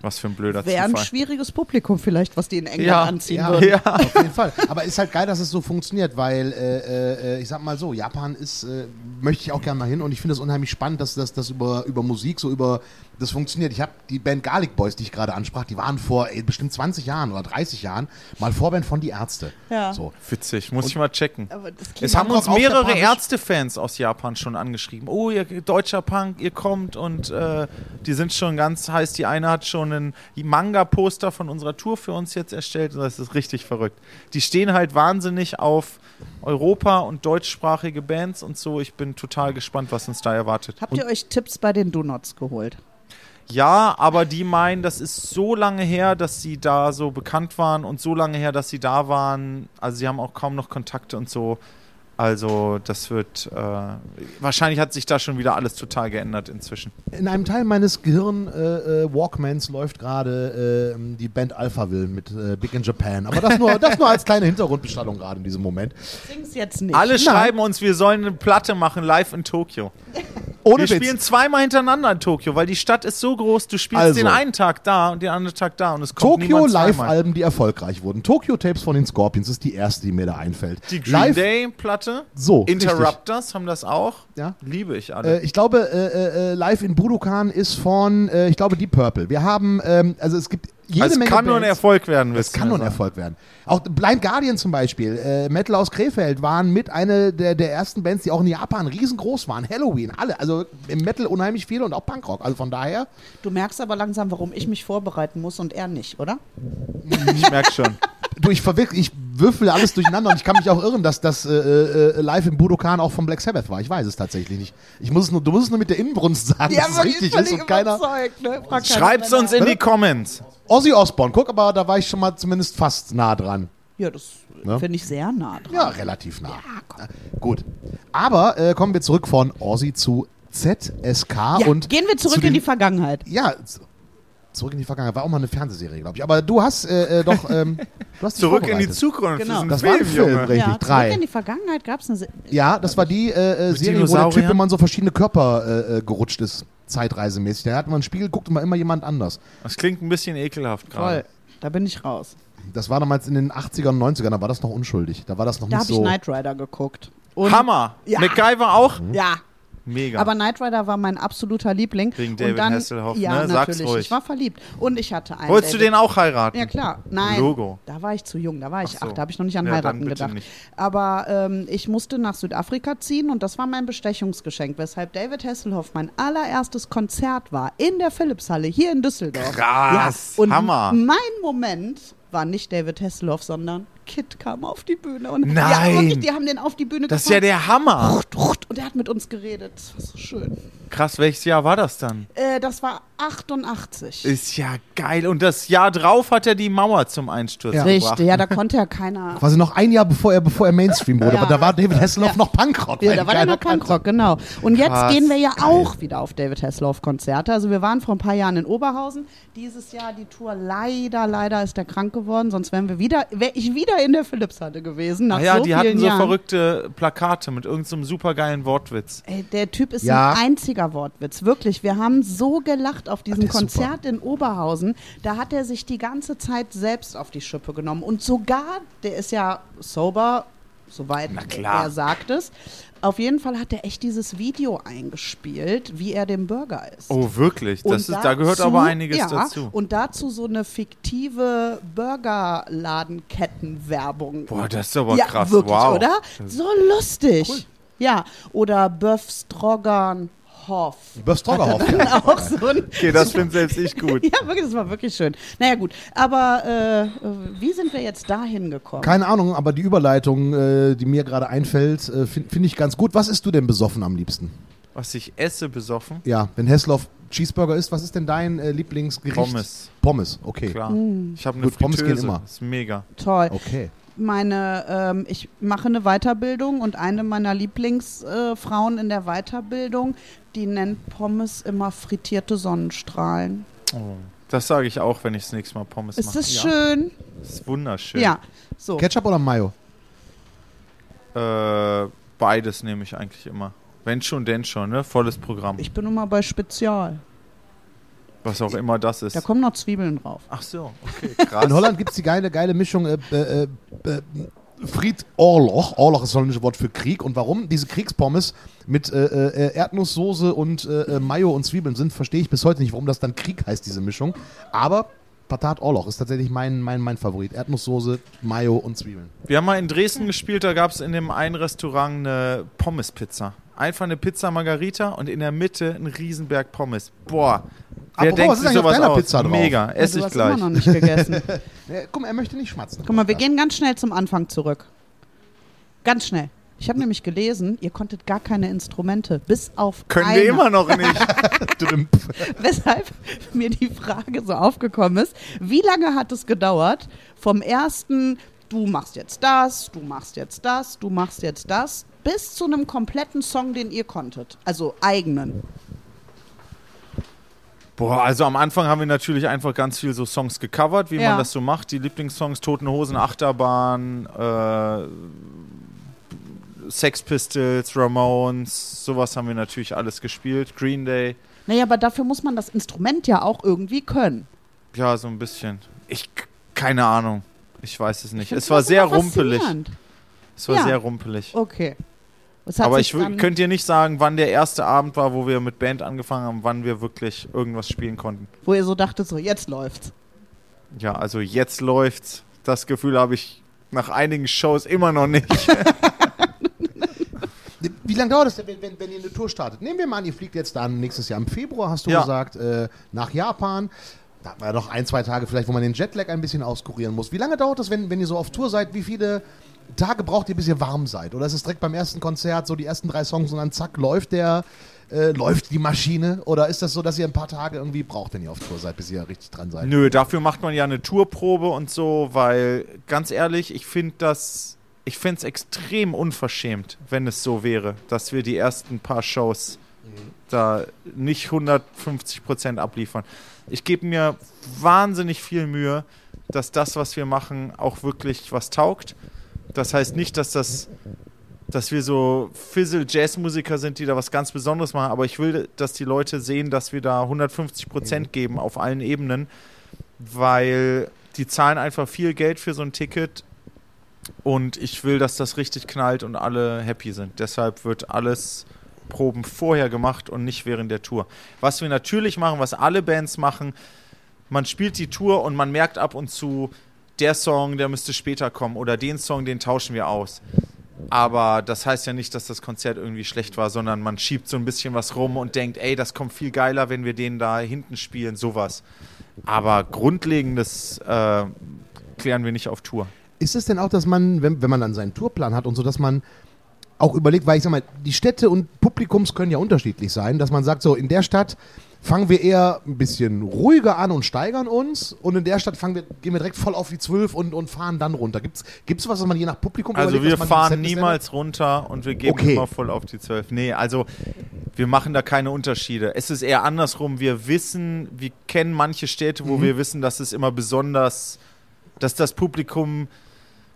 was für ein blöder Wäre ein schwieriges Publikum vielleicht, was die in England Ja, anziehen ja. würden. Ja. Auf jeden Fall. Aber ist halt geil, dass es so funktioniert, weil äh, äh, ich sag mal so, Japan ist, äh, möchte ich auch gerne mal hin und ich finde es unheimlich spannend, dass das dass über, über Musik so über das funktioniert. Ich habe die Band Garlic Boys, die ich gerade ansprach, die waren vor ey, bestimmt 20 Jahren oder 30 Jahren mal Vorband von die Ärzte. Ja. So. Witzig, muss ich mal checken. Aber das klingt Es haben uns mehrere. Ärztefans aus Japan schon angeschrieben. Oh, ihr deutscher Punk, ihr kommt und äh, die sind schon ganz heiß. Die eine hat schon ein Manga-Poster von unserer Tour für uns jetzt erstellt. Das ist richtig verrückt. Die stehen halt wahnsinnig auf Europa und deutschsprachige Bands und so. Ich bin total gespannt, was uns da erwartet. Habt ihr euch Tipps bei den Donuts geholt? Ja, aber die meinen, das ist so lange her, dass sie da so bekannt waren und so lange her, dass sie da waren. Also sie haben auch kaum noch Kontakte und so. Also das wird, äh, wahrscheinlich hat sich da schon wieder alles total geändert inzwischen. In einem Teil meines Gehirn äh, äh, Walkmans läuft gerade äh, die Band Alphaville mit äh, Big in Japan. Aber das nur, das nur als kleine Hintergrundbestattung gerade in diesem Moment. Sing's jetzt nicht. Alle schreiben uns, wir sollen eine Platte machen, live in Tokio. Ohne wir Witz. spielen zweimal hintereinander in Tokio, weil die Stadt ist so groß, du spielst Also. den einen Tag da und den anderen Tag da und es kommt zweimal. Live-Alben, die erfolgreich wurden. Tokyo Tapes von den Scorpions ist die erste, die mir da einfällt. Die Green Live, Day-Platte, so, richtig. Interrupters haben das auch. Ja. Liebe ich alle. Äh, ich glaube, äh, äh, Live in Budokan ist von, äh, ich glaube, Deep Purple. Wir haben, ähm, also es gibt jede Also es Menge kann nur ein Bands. Erfolg werden. Du kann nur ein. Erfolg werden. Auch Blind Guardian zum Beispiel, äh, Metal aus Krefeld, waren mit einer der, der ersten Bands, die auch in Japan riesengroß waren. Halloween, alle. Also im Metal unheimlich viele und auch Punkrock. Also von daher, Du merkst aber langsam, warum ich mich vorbereiten muss und er nicht, oder? Ich merke schon. du, ich, verwirk- ich würfel alles durcheinander und ich kann mich auch irren, dass das äh, äh, live im Budokan auch von Black Sabbath war. Ich weiß es tatsächlich nicht. Ich muss es nur, du musst es nur mit der Inbrunst sagen, dass es richtig ist und keiner. ne? Schreibt's uns in die Comments. Ozzy Osbourne, guck, aber da war ich schon mal zumindest fast nah dran. Ja, das Ne? finde ich sehr nah dran. Ja, relativ nah. Gut. Aber äh, kommen wir zurück von Ozzy zu ZSK Ja, und gehen wir zurück zu in die Vergangenheit. Ja, zurück in die Vergangenheit. War auch mal eine Fernsehserie, glaube ich. Aber du hast äh, äh, doch ähm, du hast dich Zurück in die. Zukunft. Genau. Das ein war ein Film, Film, Junge. richtig. ja, zurück drei. in die Vergangenheit gab es eine. Se Ja, das war die äh, äh, Serie, wo der Typ immer in so verschiedene Körper äh, äh, gerutscht ist, zeitreisemäßig. Da hat man ein Spiel geguckt und war immer jemand anders. Das klingt ein bisschen ekelhaft Toll, gerade. da bin ich raus. Das war damals in den 80ern und 90ern, da war das noch unschuldig. Da war das noch Da nicht habe ich so. Knight Rider geguckt. Und Hammer. Ja. MacGyver auch? Mhm. Ja, Mega. Aber Knight Rider war mein absoluter Liebling. Wegen Und David dann, Hasselhoff, ja, ne? Sag's natürlich. ruhig. Ich war verliebt. Und ich hatte einen. Wolltest du David- den auch heiraten? Ja, klar. Nein. Logo. Da war ich zu jung. Da war ich Ach so. acht. Da habe ich noch nicht an Ja, Heiraten gedacht. nicht. Aber ähm, ich musste nach Südafrika ziehen und das war mein Bestechungsgeschenk, weshalb David Hasselhoff mein allererstes Konzert war in der Philipshalle hier in Düsseldorf. Krass. Ja, und Hammer. mein Moment war nicht David Hasselhoff, sondern Kid kam auf die Bühne. Und Ja, Nein. wirklich, die haben den auf die Bühne Das ist ja der Hammer. Und er hat mit uns geredet. Das war so schön. Krass, welches Jahr war das dann? Äh, das war 88. Ist ja geil. Und das Jahr drauf hat er die Mauer zum Einsturz Ja. gebracht. Richtig, ja, da konnte ja keiner. Quasi noch ein Jahr bevor er, bevor er Mainstream wurde. Ja. Aber da war David Hasselhoff Ja. noch Punkrock. Ja, da war der keiner noch Punkrock, genau. Und jetzt Krass. gehen wir ja auch wieder auf David Hasselhoff-Konzerte. Also wir waren vor ein paar Jahren in Oberhausen. Dieses Jahr die Tour leider, leider ist er krank geworden. Sonst wären wir wieder, wäre ich wieder in der Philipshalle gewesen. Nach Ah ja, so die vielen hatten so Jahren. verrückte Plakate mit irgendeinem supergeilen Wortwitz. Ey, der Typ ist Ja. ein einziger Wortwitz, wirklich. Wir haben so gelacht auf diesem Konzert in Oberhausen. Da hat er sich die ganze Zeit selbst auf die Schippe genommen. Und sogar, der ist ja sober, soweit klar. er sagt es. Auf jeden Fall hat er echt dieses Video eingespielt, wie er dem Burger ist. Oh, wirklich? Das ist, da gehört dazu- aber einiges ja, dazu. Und dazu so eine fiktive Burgerladenkettenwerbung. Boah, das ist aber ja, krass. Wirklich, wow. oder? So lustig. Ja, oder Böff Strogan Hoff. Böff Stroggerhoff. auch so ein Okay, das finde selbst ich gut. ja, wirklich, das war wirklich schön. Naja, gut. Aber äh, wie sind wir jetzt dahin gekommen? Keine Ahnung, aber die Überleitung, äh, die mir gerade einfällt, äh, finde find ich ganz gut. Was isst du denn besoffen am liebsten? Was ich esse, besoffen? Ja, wenn Hasselhoff Cheeseburger isst, was ist denn dein äh, Lieblingsgericht? Pommes. Pommes, okay. Klar. Mm. Ich habe eine Gut, Pommes gehen Fritteuse. immer. Ist mega. Toll. Okay. Meine, ähm, ich mache eine Weiterbildung und eine meiner Lieblingsfrauen äh, in der Weiterbildung, die nennt Pommes immer frittierte Sonnenstrahlen. Oh. Das sage ich auch, wenn ich das nächste Mal Pommes Ist mache. das ja. schön? Das ist wunderschön. Ja. So. Ketchup oder Mayo? Äh, beides nehme ich eigentlich immer. Wenn schon, denn schon, ne? Volles Programm. Ich bin immer bei Spezial. Was auch immer das ist. Da kommen noch Zwiebeln drauf. Ach so, okay, krass. In Holland gibt es die geile, geile Mischung äh, äh, äh, Fried Orloch. Orloch ist das holländische Wort für Krieg. Und warum diese Kriegspommes mit äh, äh, Erdnusssoße und äh, äh, Mayo und Zwiebeln sind, verstehe ich bis heute nicht, warum das dann Krieg heißt, diese Mischung. Aber Patat Orloch ist tatsächlich mein, mein, mein Favorit. Erdnusssoße, Mayo und Zwiebeln. Wir haben mal in Dresden gespielt, da gab es in dem einen Restaurant eine Pommes-Pizza. Einfach eine Pizza Margarita und in der Mitte ein Riesenberg Pommes. Boah, wer Apropos, denkt was ist sich eigentlich auf sowas deiner aus? Pizza drauf? Mega, esse ich gleich. immer noch nicht gegessen. Guck mal, er möchte nicht schmatzen. Guck mal, wir gehen ganz schnell zum Anfang zurück. Ganz schnell. Ich habe nämlich gelesen, ihr konntet gar keine Instrumente, bis auf Können eine. wir immer noch nicht. Weshalb mir die Frage so aufgekommen ist, wie lange hat es gedauert vom ersten, du machst jetzt das, du machst jetzt das, du machst jetzt das, bis zu einem kompletten Song, den ihr konntet, also eigenen. Boah, also am Anfang haben wir natürlich einfach ganz viel so Songs gecovert, wie Ja. man das so macht. Die Lieblingssongs Toten Hosen, Achterbahn, äh, Sex Pistols, Ramones, sowas haben wir natürlich alles gespielt. Green Day, Naja, aber dafür muss man das Instrument ja auch irgendwie können. ja, so ein bisschen. Ich, keine Ahnung. Ich weiß es nicht. Es war sehr rumpelig. Es war Ja. sehr rumpelig. Okay. Aber ich wü- dann- könnt dir nicht sagen, wann der erste Abend war, wo wir mit Band angefangen haben, wann wir wirklich irgendwas spielen konnten. wo ihr so dachtet, so jetzt läuft's. Ja, also jetzt läuft's. Das Gefühl habe ich nach einigen Shows immer noch nicht. Wie lange dauert es denn, wenn, wenn, wenn ihr eine Tour startet? Nehmen wir mal an, ihr fliegt jetzt dann nächstes Jahr im Februar, hast du Ja. gesagt, äh, nach Japan. Da hat man ja noch ein, zwei Tage vielleicht, wo man den Jetlag ein bisschen auskurieren muss. Wie lange dauert das, wenn, wenn ihr so auf Tour seid? Wie viele Tage braucht ihr, bis ihr warm seid? Oder ist es direkt beim ersten Konzert so die ersten drei Songs und dann zack, läuft der, äh, läuft die Maschine? Oder ist das so, dass ihr ein paar Tage irgendwie braucht, wenn ihr auf Tour seid, bis ihr richtig dran seid? Nö, dafür macht man ja eine Tourprobe und so, weil ganz ehrlich, ich finde das, ich finde es extrem unverschämt, wenn es so wäre, dass wir die ersten paar Shows da nicht 150 Prozent abliefern. Ich gebe mir wahnsinnig viel Mühe, dass das, was wir machen, auch wirklich was taugt. Das heißt nicht, dass das dass wir so Fizzle-Jazz-Musiker sind, die da was ganz Besonderes machen, aber ich will, dass die Leute sehen, dass wir da 150 Prozent geben auf allen Ebenen, weil die zahlen einfach viel Geld für so ein Ticket und ich will, dass das richtig knallt und alle happy sind. Deshalb wird alles Proben vorher gemacht und nicht während der Tour. Was wir natürlich machen, was alle Bands machen, man spielt die Tour und man merkt ab und zu, der Song, der müsste später kommen oder den Song, den tauschen wir aus. Aber das heißt ja nicht, dass das Konzert irgendwie schlecht war, sondern man schiebt so ein bisschen was rum und denkt, ey, das kommt viel geiler, wenn wir den da hinten spielen, sowas. Aber grundlegendes äh, klären wir nicht auf Tour. Ist es denn auch, dass man, wenn, wenn man dann seinen Tourplan hat und so, dass man auch überlegt, weil ich sag mal, die Städte und Publikums können ja unterschiedlich sein, dass man sagt, so in der Stadt fangen wir eher ein bisschen ruhiger an und steigern uns und in der Stadt fangen wir, gehen wir direkt voll auf die 12 und, und fahren dann runter. Gibt es was, was man je nach Publikum Also überlegt, wir fahren niemals runter und wir gehen Okay. immer voll auf die 12. Nee, also wir machen da keine Unterschiede. Es ist eher andersrum. Wir wissen, wir kennen manche Städte, Mhm. wo wir wissen, dass es immer besonders, dass das Publikum,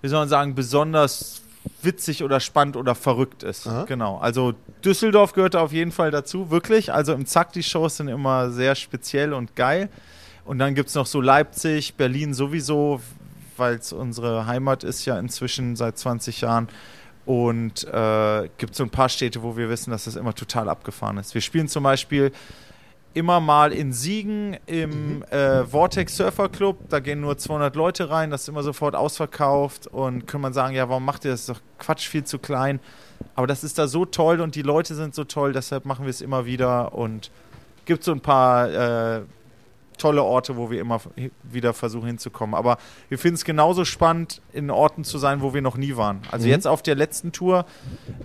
wie soll man sagen, besonders witzig oder spannend oder verrückt ist. Aha. Genau. Also Düsseldorf gehört auf jeden Fall dazu, wirklich. Also im Zack, die Shows sind immer sehr speziell und geil. Und dann gibt es noch so Leipzig, Berlin sowieso, weil es unsere Heimat ist ja inzwischen seit 20 Jahren. Und äh, gibt so ein paar Städte, wo wir wissen, dass das immer total abgefahren ist. Wir spielen zum Beispiel immer mal in Siegen im äh, Vortex Surfer Club. Da gehen nur 200 Leute rein. Das ist immer sofort ausverkauft. Und kann man sagen, ja, warum macht ihr das? Das ist doch Quatsch, viel zu klein. Aber das ist da so toll und die Leute sind so toll. Deshalb machen wir es immer wieder. Und gibt so ein paar äh, tolle Orte, wo wir immer wieder versuchen hinzukommen. Aber wir finden es genauso spannend, in Orten zu sein, wo wir noch nie waren. Also Mhm. jetzt auf der letzten Tour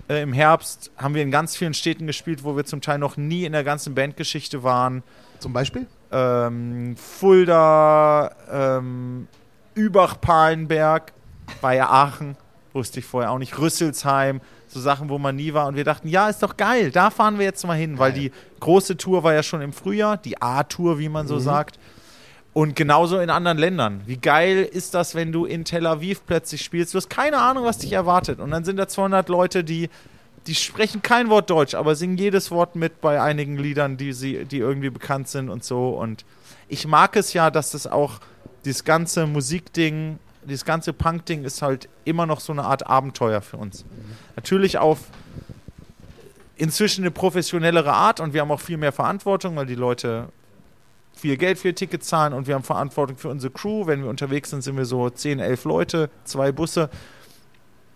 äh, im Herbst haben wir in ganz vielen Städten gespielt, wo wir zum Teil noch nie in der ganzen Bandgeschichte waren. Zum Beispiel? Ähm, Fulda, ähm, Übach-Palenberg, bei Aachen, wusste ich vorher auch nicht, Rüsselsheim, so Sachen, wo man nie war. Und wir dachten, ja, ist doch geil, da fahren wir jetzt mal hin, weil die große Tour war ja schon im Frühjahr, die A-Tour, wie man so sagt. Und genauso in anderen Ländern. Wie geil ist das, wenn du in Tel Aviv plötzlich spielst? Du hast keine Ahnung, was dich erwartet. Und dann sind da 200 Leute, die, die sprechen kein Wort Deutsch, aber singen jedes Wort mit bei einigen Liedern, die, sie, die irgendwie bekannt sind und so. Und ich mag es ja, dass das auch, dieses ganze Musikding, dieses ganze Punk-Ding ist halt immer noch so eine Art Abenteuer für uns. Natürlich auf inzwischen eine professionellere Art und wir haben auch viel mehr Verantwortung, weil die Leute viel Geld für ihr Ticket zahlen und wir haben Verantwortung für unsere Crew. Wenn wir unterwegs sind, sind wir so 10, 11 Leute, zwei Busse.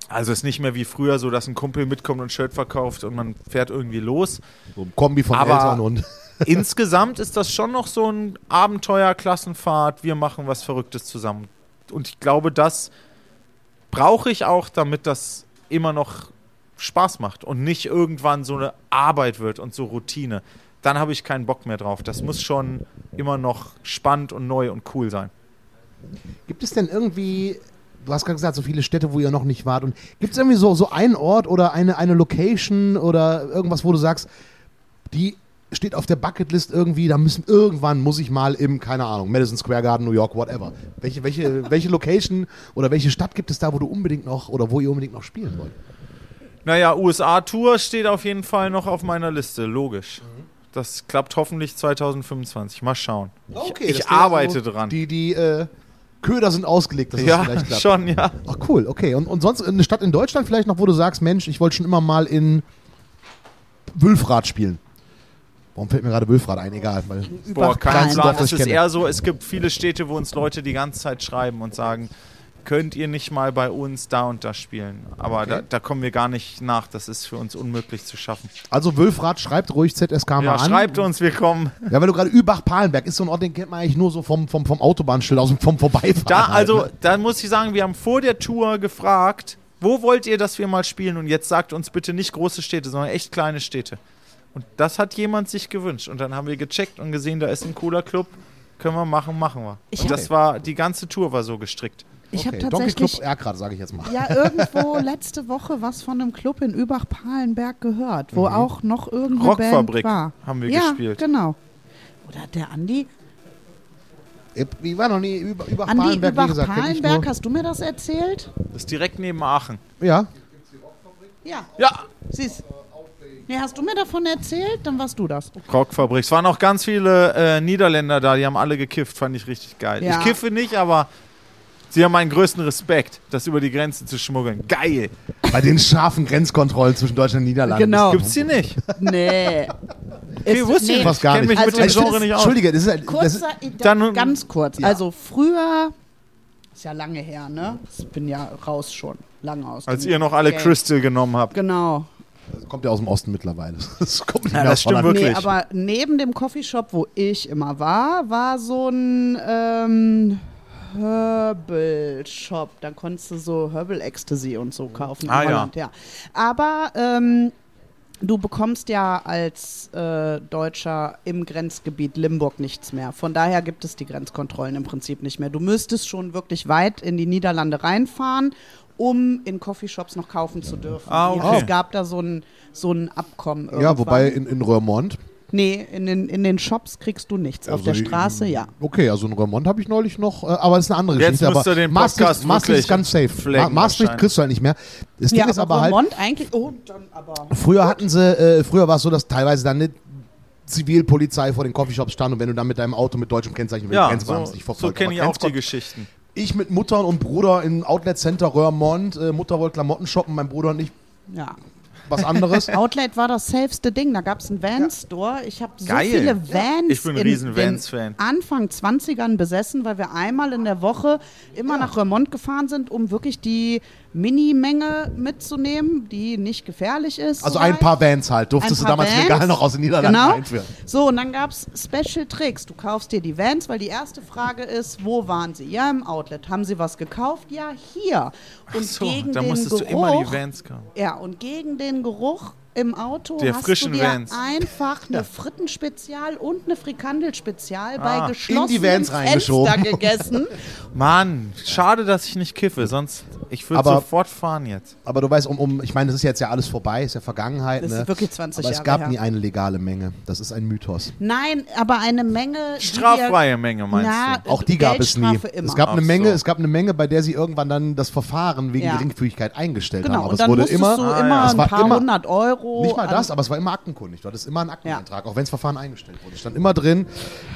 Also es ist nicht mehr wie früher so, dass ein Kumpel mitkommt und ein Shirt verkauft und man fährt irgendwie los. So ein Kombi von Aber- Eltern und. Insgesamt ist das schon noch so ein Abenteuer, Klassenfahrt. Wir machen was Verrücktes zusammen. Und ich glaube, das brauche ich auch, damit das immer noch Spaß macht und nicht irgendwann so eine Arbeit wird und so Routine. Dann habe ich keinen Bock mehr drauf. Das muss schon immer noch spannend und neu und cool sein. Gibt es denn irgendwie, du hast gerade gesagt, so viele Städte, wo ihr noch nicht wart, und gibt es irgendwie so, so einen Ort oder eine, eine Location oder irgendwas, wo du sagst, die steht auf der Bucketlist irgendwie, da müssen irgendwann muss ich mal im, keine Ahnung, Madison Square Garden, New York, whatever. Welche, welche, welche Location oder welche Stadt gibt es da, wo du unbedingt noch oder wo ihr unbedingt noch spielen wollt? Naja, USA-Tour steht auf jeden Fall noch auf meiner Liste, logisch. Das klappt hoffentlich 2025. Mal schauen. Okay, ich wäre arbeite so, dran. Die, die äh, Köder sind ausgelegt, dass es ja, vielleicht klappt. schon, ja. Ach cool, okay. Und, und sonst eine Stadt in Deutschland vielleicht noch, wo du sagst, Mensch, ich wollte schon immer mal in Wülfrath spielen. Warum fällt mir gerade Wülfrath ein? Egal. Weil Boah, kein Plan. Es ist eher so, es gibt viele Städte, wo uns Leute die ganze Zeit schreiben und sagen, könnt ihr nicht mal bei uns da und da spielen? Aber da, da kommen wir gar nicht nach. Das ist für uns unmöglich zu schaffen. also Wülfrath, schreibt ruhig ZSK mal Ja, an. schreibt uns, wir kommen. Ja, weil du gerade Übach-Palenberg ist so ein Ort, den kennt man eigentlich nur so vom, vom, vom Autobahnschild aus vom Vorbeifahren. Da, halt, also, ne? da muss ich sagen, wir haben vor der Tour gefragt, wo wollt ihr, dass wir mal spielen? Und jetzt sagt uns bitte nicht große Städte, sondern echt kleine Städte. Und das hat jemand sich gewünscht. Und dann haben wir gecheckt und gesehen, da ist ein cooler Club. Können wir machen, machen wir. Ich und das war, die ganze Tour war so gestrickt. Ich habe okay. Donkey tatsächlich Club Erkrad, sage ich jetzt mal. ja irgendwo letzte Woche was von einem Club in Übach-Palenberg gehört, wo auch noch irgendeine Band Rockfabrik war. haben wir ja, gespielt. genau. Oder der Andi? Ich war noch nie über, über Andi Palenberg, wie gesagt. nur. hast du mir das erzählt? Das ist direkt neben Aachen. Ja. Ja. Ja, Siehst Nee, hast du mir davon erzählt? Dann warst du das. Rockfabrik. Es waren auch ganz viele äh, Niederländer da, die haben alle gekifft, fand ich richtig geil. Ja. Ich kiffe nicht, aber Sie haben meinen größten Respekt, das über die Grenze zu schmuggeln. Geil. Bei den scharfen Grenzkontrollen zwischen Deutschland und Niederlanden. Genau. Gibt's hier nicht. Nee. Okay, Ist- wusste ich nee. Fast gar nicht. mich mit Also, dem das Genre ist- nicht aus. Entschuldige, das ist, das Kurzer, ist Dann- ganz kurz. Ja. Also früher, ist ja lange her, ne? Ich bin ja raus schon, lange aus. Als ihr noch alle. Crystal genommen habt. Genau. Kommt ja aus dem Osten mittlerweile. Das kommt nicht Ja, mehr das aus stimmt Holland. wirklich. Nee, aber neben dem Coffeeshop, wo ich immer war, war so ein ähm, Herbal Shop. Da konntest du so Herbal Ecstasy und so kaufen. in Ah, ja. Holland, ja. Aber ähm, du bekommst ja als äh, Deutscher im Grenzgebiet Limburg nichts mehr. Von daher gibt es die Grenzkontrollen im Prinzip nicht mehr. Du müsstest schon wirklich weit in die Niederlande reinfahren, um in Coffeeshops noch kaufen zu dürfen. Ah, Ja, okay. Es gab da so ein, so ein Abkommen. Ja, irgendwann. wobei in, in Röhrmond. Nee, in den, in den Shops kriegst du nichts. Auf Also der die- Straße, ja. Okay, also in Röhrmond habe ich neulich noch, äh, aber das ist eine andere Jetzt Geschichte. musst aber du den Maastricht- Podcast Maastricht ist ganz safe. Maastricht kriegst du halt nicht mehr. Das Ding ja, ist aber halt, Vermont eigentlich. Oh, dann aber. früher hatten sie, äh, früher war es so, dass teilweise dann eine Zivilpolizei vor den Coffeeshops stand und wenn du dann mit deinem Auto mit deutschem Kennzeichen Ja, Grenze so, so verfolgt. kenne ich auch die Geschichten. Ich mit Mutter und Bruder im Outlet Center Röhrmond. Äh, Mutter wollte Klamotten shoppen, mein Bruder und ich Ja. was anderes. Outlet war das safeste Ding. Da gab es einen Van-Store. Ich habe so Geil. viele Vans Ich bin ein in riesen Vans-Fan. Anfang 20ern besessen, weil wir einmal in der Woche immer nach Remont gefahren sind, um wirklich die Mini-Menge mitzunehmen, die nicht gefährlich ist. Also so ein paar Vans halt. Durftest du damals Vans. legal noch aus den Niederlanden Genau. einführen. So, und dann gab es Special Tricks. Du kaufst dir die Vans, weil die erste Frage ist, wo waren sie? Ja, im Outlet. Haben sie was gekauft? Ja, hier. Und So, gegen da den musstest Geruch, du immer die Vans kaufen. Ja, und gegen den Geruch im Auto Der hast frischen du dir Vans. einfach eine Frittenspezial und eine Frikandelspezial Ah, bei in geschlossenem die Vans Fenster reingeschoben. gegessen. Mann, schade, dass ich nicht kiffe, sonst ich würde Aber- sofort fahren jetzt. Aber du weißt, um, um, ich meine, das ist jetzt ja alles vorbei, ist ja Vergangenheit. Das ne? ist wirklich 20 Aber es Jahre gab her. nie eine legale Menge. Das ist ein Mythos. Nein, aber eine Menge. die Straffreie Menge meinst Na, du? Auch die gab es nie. Immer. Es gab eine Ach Menge, so. es gab eine Menge, bei der sie irgendwann dann das Verfahren wegen Ja. Geringfügigkeit eingestellt Genau, haben. Aber und es dann wurde musstest immer du Ah, immer ja. Es ein war paar immer- hundert Euro. Nicht mal an- das, aber es war immer aktenkundig. Du hattest immer einen Akteneintrag, auch wenn das Verfahren eingestellt wurde. Stand immer drin.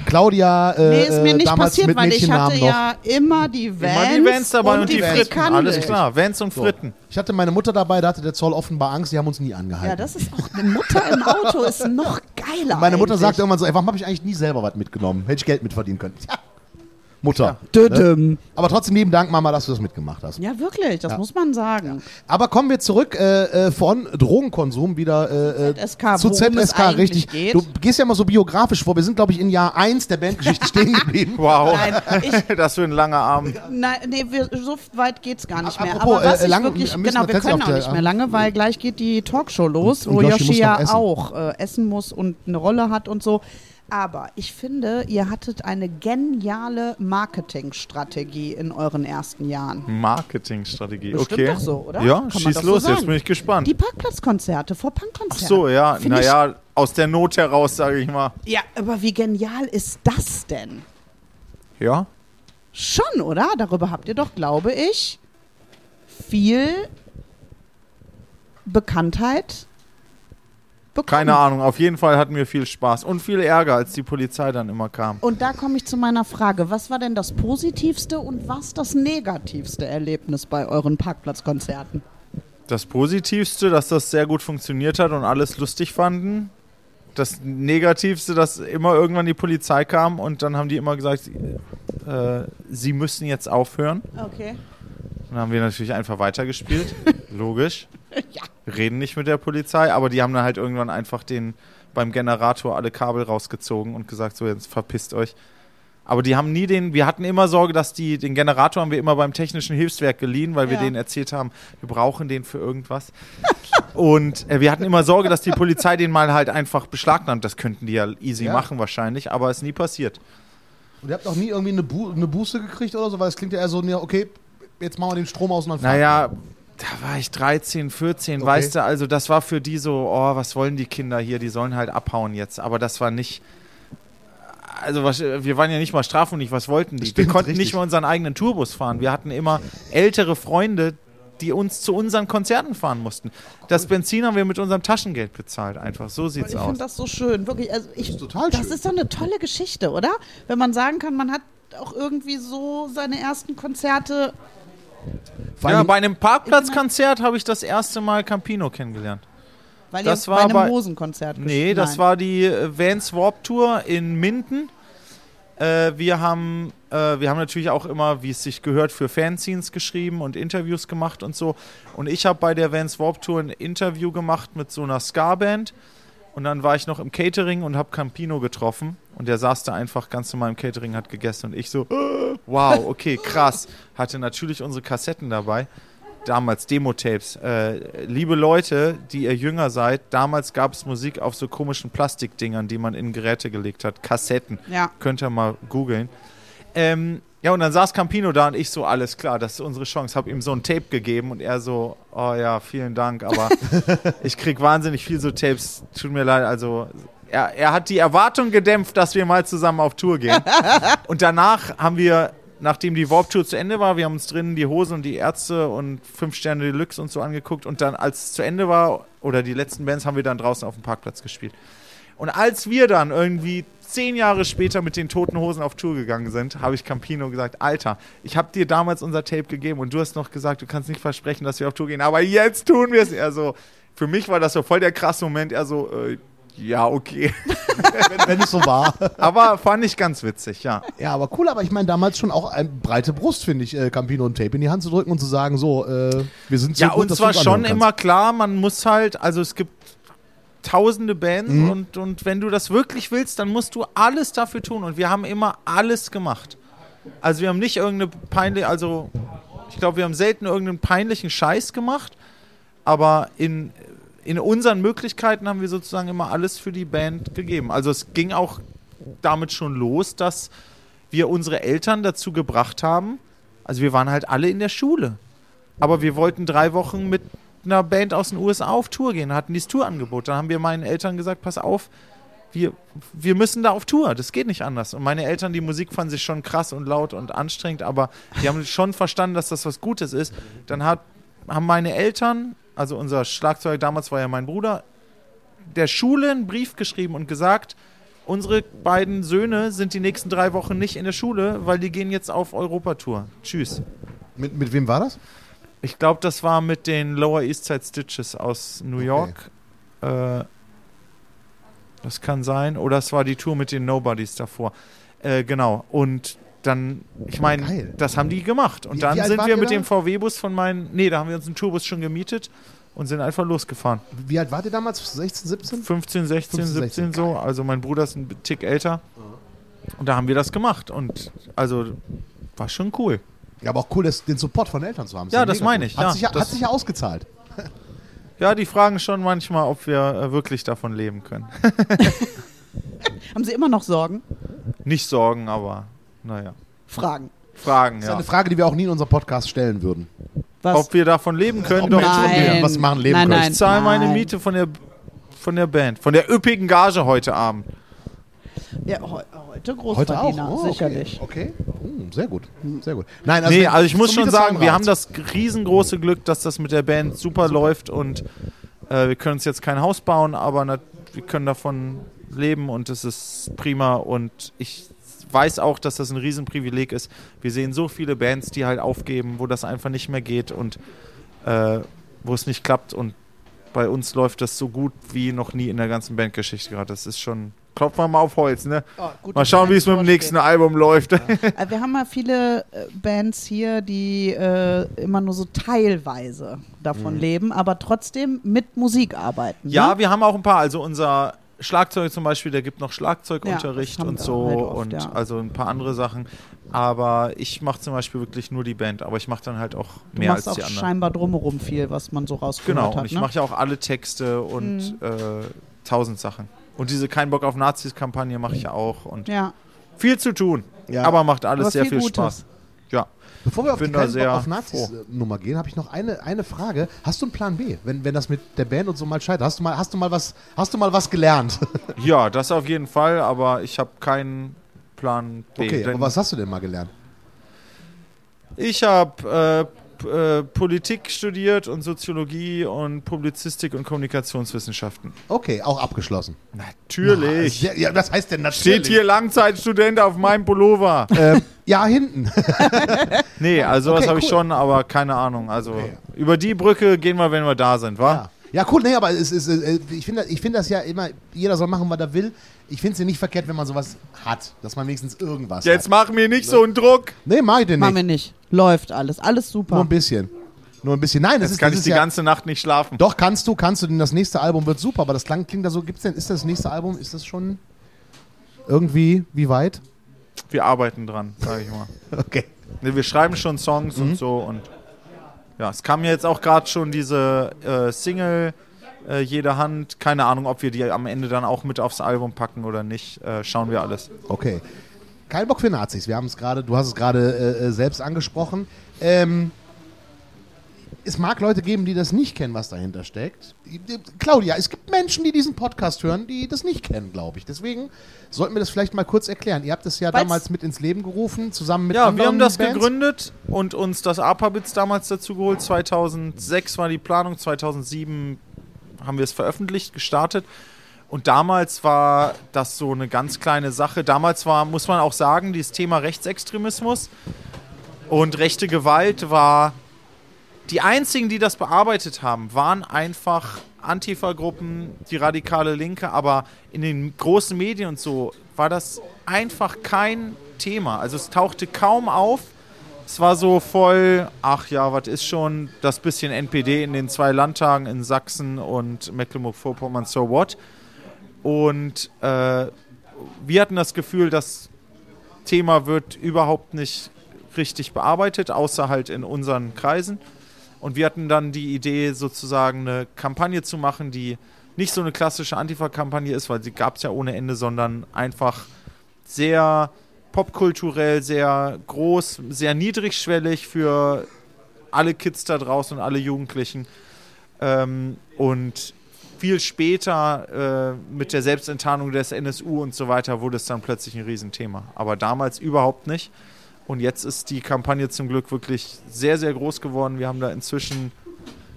Claudia äh, Nee, ist mir äh, nicht damals passiert, mit weil ich hatte noch. ja immer die Vans, Immer die Vans dabei und, die, Fritten. Frikandel. Alles klar, Vans und So. Fritten. Ich hatte meine Mutter dabei, da hatte der Zoll offenbar Angst, die haben uns nie angehalten. Ja, das ist auch eine Mutter im Auto ist noch geiler. Meine Mutter eigentlich. sagte irgendwann so, ey, warum habe ich eigentlich nie selber was mitgenommen? Hätte ich Geld mitverdienen können. Tja, Mutter. Dödüm. Aber trotzdem lieben Dank, Mama, dass du das mitgemacht hast. Ja, wirklich, das Ja. muss man sagen. Aber kommen wir zurück äh, äh, von Drogenkonsum wieder äh, äh, ZSK, zu worum es ZSK, richtig. geht. Du gehst ja mal so biografisch vor. Wir sind, glaube ich, in Jahr 1 der Bandgeschichte stehen geblieben. Wow, Nein, ich, das wird ein langer Abend. nein, nee, wir, so weit geht's gar nicht mehr. Apropos, Aber was äh, ich lang- wirklich, genau, wir können auch der- nicht mehr lange, weil gleich geht die Talkshow los, Und- wo und Yoshi Yoshi, noch ja auch äh, essen muss und eine Rolle hat und so. Aber ich finde, ihr hattet eine geniale Marketingstrategie in euren ersten Jahren. Marketingstrategie, Bestimmt okay. doch so, oder? Ja, Kann schieß doch so los, jetzt bin ich gespannt. Die Parkplatzkonzerte vor Ach Punkkonzerten. so, ja, naja, aus der Not heraus, sage ich mal. Ja, aber wie genial ist das denn? Ja, Schon, oder? Darüber habt ihr doch, glaube ich, viel Bekanntheit bekommen. keine Ahnung. Auf jeden Fall hatten wir viel Spaß und viel Ärger, als die Polizei dann immer kam. Und da komme ich zu meiner Frage. Was war denn das positivste und was das negativste Erlebnis bei euren Parkplatzkonzerten? Das Positivste, dass das sehr gut funktioniert hat und alles lustig fanden. Das Negativste, dass immer irgendwann die Polizei kam und dann haben die immer gesagt, äh, sie müssen jetzt aufhören. Okay. Dann haben wir natürlich einfach weitergespielt. Logisch. Ja. Reden nicht mit der Polizei, aber die haben dann halt irgendwann einfach den beim Generator alle Kabel rausgezogen und gesagt, so jetzt verpisst euch. Aber die haben nie den, wir hatten immer Sorge, dass die, den Generator haben wir immer beim technischen Hilfswerk geliehen, weil wir Ja. denen erzählt haben, wir brauchen den für irgendwas. und äh, wir hatten immer Sorge, dass die Polizei den mal halt einfach beschlagnahmt. Das könnten die ja easy Ja. machen wahrscheinlich, aber ist nie passiert. Und ihr habt auch nie irgendwie eine, Bu eine Buße gekriegt oder so, weil es klingt ja eher so, ja, okay, jetzt machen wir den Strom aus und dann fahren Naja, da war ich 13, 14, Okay. weißt du, also das war für die so, oh, was wollen die Kinder hier, die sollen halt abhauen jetzt. Aber das war nicht, also was, wir waren ja nicht mal strafunfähig, was wollten die? Stimmt, wir konnten richtig. nicht mal unseren eigenen Tourbus fahren. Wir hatten immer ältere Freunde, die uns zu unseren Konzerten fahren mussten. Das Benzin haben wir mit unserem Taschengeld bezahlt, einfach. So sieht's Ich aus. finde das so schön, wirklich. Also ich, Das ist total das schön. ist doch eine tolle Geschichte, oder? Wenn man sagen kann, man hat auch irgendwie so seine ersten Konzerte. Vor Ja, allem- bei einem Parkplatzkonzert habe ich das erste Mal Campino kennengelernt. Weil Das ihr war bei einem bei- Hosenkonzert Nee, das Nein. war die äh, Vans Warp Tour in Minden. Äh, wir, haben, äh, wir haben natürlich auch immer, wie es sich gehört, für Fanzines geschrieben und Interviews gemacht und so. Und ich habe bei der Vans Warp Tour ein Interview gemacht mit so einer Ska-Band. Und dann war ich noch im Catering und habe Campino getroffen. Und der saß da einfach ganz normal im Catering, hat gegessen. Und ich so, wow, okay, krass. Hatte natürlich unsere Kassetten dabei. Damals Demo-Tapes. Äh, liebe Leute, die ihr jünger seid, damals gab es Musik auf so komischen Plastikdingern, die man in Geräte gelegt hat. Kassetten. Ja. Könnt ihr mal googeln. Ähm, ja, und dann saß Campino da und ich so, alles klar, das ist unsere Chance. Hab ihm so ein Tape gegeben und er so, oh ja, vielen Dank, aber ich krieg wahnsinnig viel so Tapes. Tut mir leid, also er, er hat die Erwartung gedämpft, dass wir mal zusammen auf Tour gehen. und danach haben wir, nachdem die Warp Tour zu Ende war, wir haben uns drinnen die Hosen und die Ärzte und fünf Sterne Deluxe und so angeguckt und dann, als es zu Ende war, oder die letzten Bands, haben wir dann draußen auf dem Parkplatz gespielt. Und als wir dann irgendwie zehn Jahre später mit den Toten Hosen auf Tour gegangen sind, habe ich Campino gesagt, Alter, ich habe dir damals unser Tape gegeben und du hast noch gesagt, du kannst nicht versprechen, dass wir auf Tour gehen, aber jetzt tun wir es. Er so, für mich war das so voll der krasse Moment. Er so, äh, ja, okay. wenn, wenn es so war. Aber fand ich ganz witzig, ja. Ja, aber cool, aber ich meine damals schon auch eine breite Brust, finde ich, äh, Campino und Tape in die Hand zu drücken und zu sagen, so, äh, wir sind so Ja, gut, uns war schon immer klar, man muss halt, also es gibt tausende Bands Mhm. und, und wenn du das wirklich willst, dann musst du alles dafür tun. Und wir haben immer alles gemacht. Also wir haben nicht irgendeine peinliche, also ich glaube, wir haben selten irgendeinen peinlichen Scheiß gemacht, aber in, in unseren Möglichkeiten haben wir sozusagen immer alles für die Band gegeben. Also es ging auch damit schon los, dass wir unsere Eltern dazu gebracht haben, also wir waren halt alle in der Schule. Aber wir wollten drei Wochen mit einer Band aus den USA auf Tour gehen, hatten dieses Tourangebot. Dann haben wir meinen Eltern gesagt, pass auf, wir, wir müssen da auf Tour, das geht nicht anders. Und meine Eltern, die Musik fanden sich schon krass und laut und anstrengend, aber die haben schon verstanden, dass das was Gutes ist. Dann hat, haben meine Eltern, also unser Schlagzeuger damals war ja mein Bruder, der Schule einen Brief geschrieben und gesagt, unsere beiden Söhne sind die nächsten drei Wochen nicht in der Schule, weil die gehen jetzt auf Europatour. Tschüss. Mit, mit wem war das? Ich glaube, das war mit den Lower East Side Stitches aus New York. Äh, das kann sein. Oder es war die Tour mit den Nobodies davor. Äh, genau. Und dann, ich meine, das haben die gemacht. Und Wie- dann wie sind wir mit da? dem VW-Bus von meinen. Nee, da haben wir uns einen Tourbus schon gemietet und sind einfach losgefahren. Wie alt wart ihr damals? 16, 17? 15, 16, 15, 17 16, so. Also mein Bruder ist ein Tick älter. Und da haben wir das gemacht. Und also war schon cool. Ja, aber auch cool, das, den Support von Eltern zu haben. Ist Ja, das meine ich, Hat, ja. sich, ja, Das- hat sich ja ausgezahlt. Ja, die fragen schon manchmal, ob wir äh, wirklich davon leben können. Haben Sie immer noch Sorgen? Nicht Sorgen, aber naja. Fragen. Fragen, Das ist ja. eine Frage, die wir auch nie in unserem Podcast stellen würden. Was? Ob wir davon leben können, Ob doch nein. was machen, leben nein, können. nein, Ich zahle meine. Miete von der, von der Band, von der üppigen Gage heute Abend. Ja, heu- heute Heute Großverdiener, auch? Oh, okay. sicherlich. Okay. Hm, sehr gut. Sehr gut. Nein, nee, wenn- also ich muss schon sagen, wir haben das riesengroße Glück, dass das mit der Band super läuft und äh, wir können uns jetzt kein Haus bauen, aber wir können davon leben und es ist prima und ich weiß auch, dass das ein Riesenprivileg ist. Wir sehen so viele Bands, die halt aufgeben, wo das einfach nicht mehr geht und äh, wo es nicht klappt und bei uns läuft das so gut wie noch nie in der ganzen Bandgeschichte gerade. Das ist schon, klopfen wir mal auf Holz, ne? Oh, gut, Mal schauen, du wie es mit dem nächsten. Album läuft. Äh, Wir haben ja viele äh, Bands hier, die äh, immer nur so teilweise davon leben, aber trotzdem mit Musik arbeiten. Ja, ne? wir haben auch ein paar. Also unser Schlagzeug zum Beispiel, der gibt noch Schlagzeugunterricht Ja, und so halt oft, und ja. also ein paar andere Sachen. Aber ich mache zum Beispiel wirklich nur die Band, aber ich mache dann halt auch du mehr machst als auch die anderen. scheinbar drumherum viel, was man so rausgehört Genau, hat. und ich ne? mache ja auch alle Texte und Mhm. äh, tausend Sachen. Und diese Kein Bock auf Nazis-Kampagne mache ich ja auch und ja, viel zu tun. Ja. Aber macht alles aber sehr viel viel. Spaß. Ja. Bevor wir auf die sehr Bock auf Nazis-Nummer gehen, habe ich noch eine, eine Frage. Hast du einen Plan B, wenn, wenn das mit der Band und so mal scheitert? Hast du mal, hast du mal, was, hast du mal was gelernt? ja, das auf jeden Fall, aber ich habe keinen Plan B. Okay, aber was hast du denn mal gelernt? Ich habe äh, Politik studiert und Soziologie und Publizistik und Kommunikationswissenschaften. Okay, auch abgeschlossen. Natürlich. Ja, ja, was heißt denn natürlich? Steht hier Langzeitstudent auf meinem Pullover. Ähm, ja, hinten. Nee, also das Okay, habe ich cool. schon, aber keine Ahnung. Also über die Brücke gehen wir, wenn wir da sind, wa? Ja. Ja, cool, nee, aber es ist, äh, ich finde ich find das ja immer, jeder soll machen, was er will. Ich finde es ja nicht verkehrt, wenn man sowas hat, dass man wenigstens irgendwas Jetzt hat. mach mir nicht so einen Druck. Nee, mach ich den Machen nicht. wir nicht. Läuft alles. Alles Nur super. ein bisschen. Nur ein bisschen. Nein, das Jetzt ist, kann das ich ist die ja, ganze Nacht nicht schlafen. Doch, kannst du, kannst du, denn das nächste Album wird super, aber das klang, klingt da so, gibt's denn, ist das nächste Album, ist das schon irgendwie, wie weit? Wir arbeiten dran, sage ich mal. Okay. Nee, wir schreiben schon Songs und so und ja, es kam ja jetzt auch gerade schon diese äh, Single äh, Jede Hand. Keine Ahnung, ob wir die am Ende dann auch mit aufs Album packen oder nicht. Äh, schauen wir alles. Okay. Kein Bock für Nazis. Wir haben es gerade, du hast es gerade äh, äh, selbst angesprochen. Ähm, es mag Leute geben, die das nicht kennen, was dahinter steckt. Claudia, es gibt Menschen, die diesen Podcast hören, die das nicht kennen, glaube ich. Deswegen sollten wir das vielleicht mal kurz erklären. Ihr habt es ja Weil's- damals mit ins Leben gerufen, zusammen mit Ja, anderen wir haben das Bands. gegründet und uns das APA-Bits damals dazu geholt. 2006 war die Planung, 2007 haben wir es veröffentlicht, gestartet. Und damals war das so eine ganz kleine Sache. Damals war, muss man auch sagen, dieses Thema Rechtsextremismus und rechte Gewalt war. Die einzigen, die das bearbeitet haben, waren einfach Antifa-Gruppen, die radikale Linke, aber in den großen Medien und so war das einfach kein Thema. Also es tauchte kaum auf. Es war so voll, ach ja, was ist schon das bisschen NPD in den zwei Landtagen in Sachsen und Mecklenburg-Vorpommern, so what? Und äh, wir hatten das Gefühl, das Thema wird überhaupt nicht richtig bearbeitet, außer halt in unseren Kreisen. Und wir hatten dann die Idee, sozusagen eine Kampagne zu machen, die nicht so eine klassische Antifa-Kampagne ist, weil sie gab es ja ohne Ende, sondern einfach sehr popkulturell, sehr groß, sehr niedrigschwellig für alle Kids da draußen und alle Jugendlichen. Ähm, und viel später äh, mit der Selbstenttarnung des NSU und so weiter wurde es dann plötzlich ein Riesenthema. Aber damals überhaupt nicht. Und jetzt ist die Kampagne zum Glück wirklich sehr, sehr groß geworden. Wir haben da inzwischen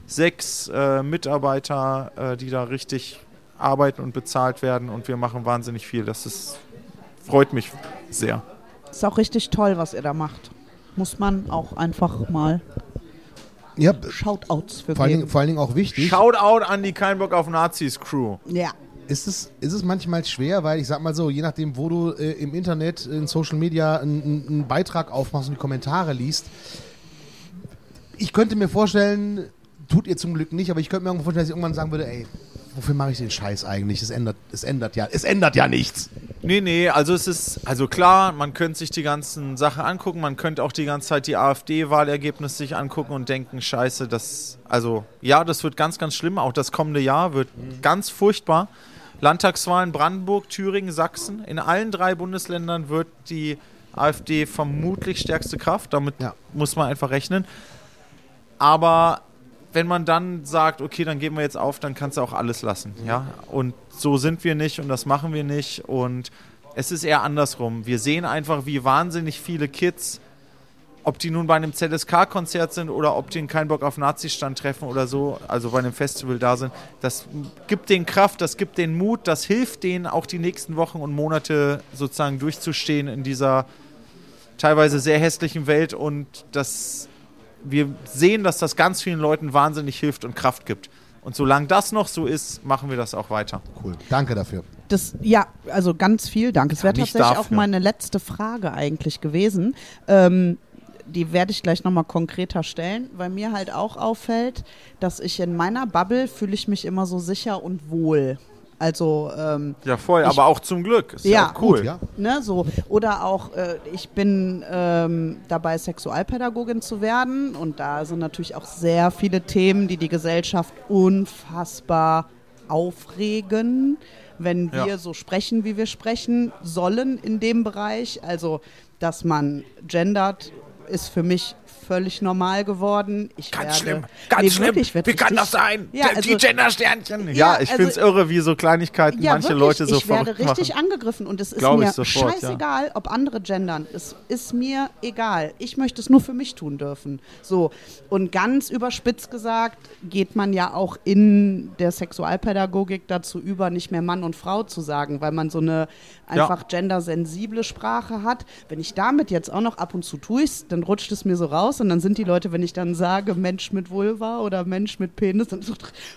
sechs äh, Mitarbeiter, äh, die da richtig arbeiten und bezahlt werden. Und wir machen wahnsinnig viel. Das ist, freut mich sehr. Ist auch richtig toll, was ihr da macht. Muss man auch einfach mal Ja, Shoutouts für vor allen, Dingen, vor allen Dingen auch wichtig. Shoutout an die Kein Bock auf Nazis Crew. Ja. Ist es, ist es manchmal schwer, weil ich sag mal so, je nachdem, wo du äh, im Internet, in Social Media einen, einen Beitrag aufmachst und die Kommentare liest, ich könnte mir vorstellen, tut ihr zum Glück nicht, aber ich könnte mir vorstellen, dass ich irgendwann sagen würde, ey, wofür mache ich den Scheiß eigentlich? Es ändert, es ändert ja, es ändert ja nichts. Nee, nee, also es ist, also klar, man könnte sich die ganzen Sachen angucken, man könnte auch die ganze Zeit die AfD-Wahlergebnisse sich angucken und denken, scheiße, das, also ja, das wird ganz, ganz schlimm, auch das kommende Jahr wird ganz furchtbar. Landtagswahlen Brandenburg, Thüringen, Sachsen, in allen drei Bundesländern wird die AfD vermutlich stärkste Kraft, damit Ja. muss man einfach rechnen. Aber wenn man dann sagt, okay, dann geben wir jetzt auf, dann kannst du auch alles lassen, ja. Und so sind wir nicht und das machen wir nicht und es ist eher andersrum. Wir sehen einfach, wie wahnsinnig viele Kids, ob die nun bei einem ZSK-Konzert sind oder ob die keinen Bock auf Nazi-Stand treffen oder so, also bei einem Festival da sind, das gibt denen Kraft, das gibt denen Mut, das hilft denen auch die nächsten Wochen und Monate sozusagen durchzustehen in dieser teilweise sehr hässlichen Welt und das wir sehen, dass das ganz vielen Leuten wahnsinnig hilft und Kraft gibt. Und solange das noch so ist, machen wir das auch weiter. Cool, danke dafür. Das, ja, also ganz viel Dank. Es wäre tatsächlich auch dafür. meine letzte Frage eigentlich gewesen. Ähm, die werde ich gleich nochmal konkreter stellen, weil mir halt auch auffällt, dass ich in meiner Bubble fühle ich mich immer so sicher und wohl. Also ähm, Ja, voll, Ich- aber auch zum Glück. Ist ja, Ja, cool. Gut, ja. Ne, so. Oder auch, äh, ich bin ähm, dabei, Sexualpädagogin zu werden. Und da sind natürlich auch sehr viele Themen, die die Gesellschaft unfassbar aufregen, wenn wir Ja. so sprechen, wie wir sprechen sollen in dem Bereich. Also, dass man gendert, ist für mich völlig normal geworden. Ich Ganz werde, schlimm, ganz Nee, schlimm. wirklich, Wie kann richtig- das sein? Ja, die also- Gender-Sternchen. Ja, Ja, ich also- finde es irre, wie so Kleinigkeiten Ja, manche wirklich, Leute so ich werde richtig machen. angegriffen und es ist Glaub mir sofort, ja. scheißegal, ob andere gendern. Es ist mir egal. Ich möchte es nur für mich tun dürfen. So und ganz überspitzt gesagt geht man ja auch in der Sexualpädagogik dazu über, nicht mehr Mann und Frau zu sagen, weil man so eine einfach gendersensible Sprache hat. Wenn ich damit jetzt auch noch ab und zu tue dann rutscht es mir so raus und dann sind die Leute, wenn ich dann sage Mensch mit Vulva oder Mensch mit Penis, dann so,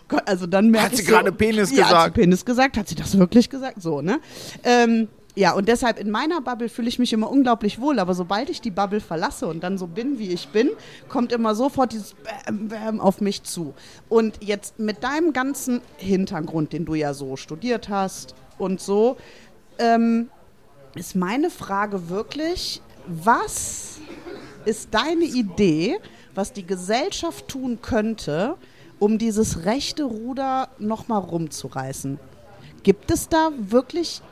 Gott, also dann merke Hat ich sie so, gerade Penis ja, Hat sie gesagt? Penis gesagt? Hat sie das wirklich gesagt? So, ne? Ähm, ja, und deshalb in meiner Bubble fühle ich mich immer unglaublich wohl, aber sobald ich die Bubble verlasse und dann so bin, wie ich bin, kommt immer sofort dieses Bäm, Bäm auf mich zu. Und jetzt mit deinem ganzen Hintergrund, den du ja so studiert hast und so, ähm, ist meine Frage wirklich, was ist deine Idee, was die Gesellschaft tun könnte, um dieses rechte Ruder nochmal rumzureißen? Gibt es da wirklich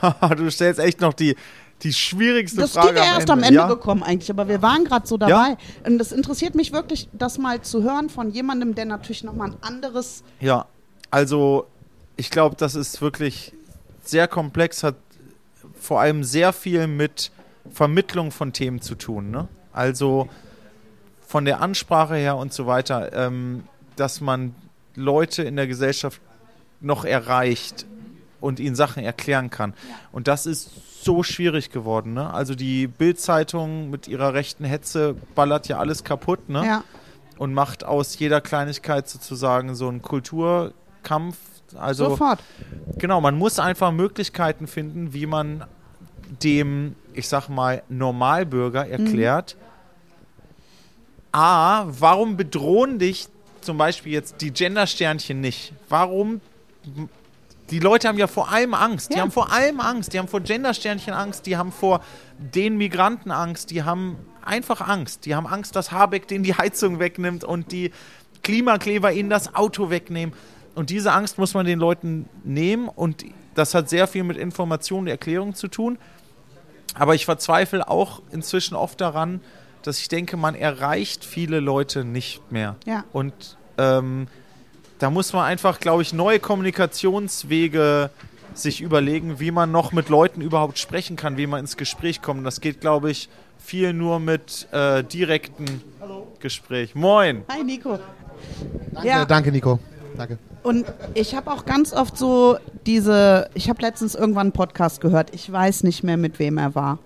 du stellst echt noch die, die schwierigste Das Frage wäre erst am Ende ja? gekommen eigentlich, aber wir waren gerade so dabei. Und das interessiert mich wirklich, das mal zu hören von jemandem, der natürlich nochmal ein anderes. Ja, also ich glaube, das ist wirklich sehr komplex, hat vor allem sehr viel mit Vermittlung von Themen zu tun. Ne? Also von der Ansprache her und so weiter, ähm, dass man Leute in der Gesellschaft noch erreicht und ihnen Sachen erklären kann. Und das ist so schwierig geworden. Ne? Also die Bild-Zeitung mit ihrer rechten Hetze ballert ja alles kaputt. Ne? Ja, und macht aus jeder Kleinigkeit sozusagen so einen Kulturkampf. Also sofort. genau, man muss einfach Möglichkeiten finden, wie man dem, ich sag mal, Normalbürger erklärt, A, warum bedrohen dich zum Beispiel jetzt die Gendersternchen nicht? Warum die Leute haben ja vor allem Angst. Die Ja. haben vor allem Angst. Die haben vor Gendersternchen Angst. Die haben vor den Migranten Angst. Die haben einfach Angst. Die haben Angst, dass Habeck denen die Heizung wegnimmt und die Klimakleber ihnen das Auto wegnehmen. Und diese Angst muss man den Leuten nehmen. Und das hat sehr viel mit Information und Erklärung zu tun. Aber ich verzweifle auch inzwischen oft daran, dass ich denke, man erreicht viele Leute nicht mehr. Ja. Und ähm, da muss man einfach, glaube ich, neue Kommunikationswege sich überlegen, wie man noch mit Leuten überhaupt sprechen kann, wie man ins Gespräch kommt. Das geht, glaube ich, viel nur mit äh, direkten Gespräch. Moin! Hi Nico. Danke, Ja. danke Nico. Danke. Und ich habe auch ganz oft so diese, ich habe letztens irgendwann einen Podcast gehört, ich weiß nicht mehr, mit wem er war.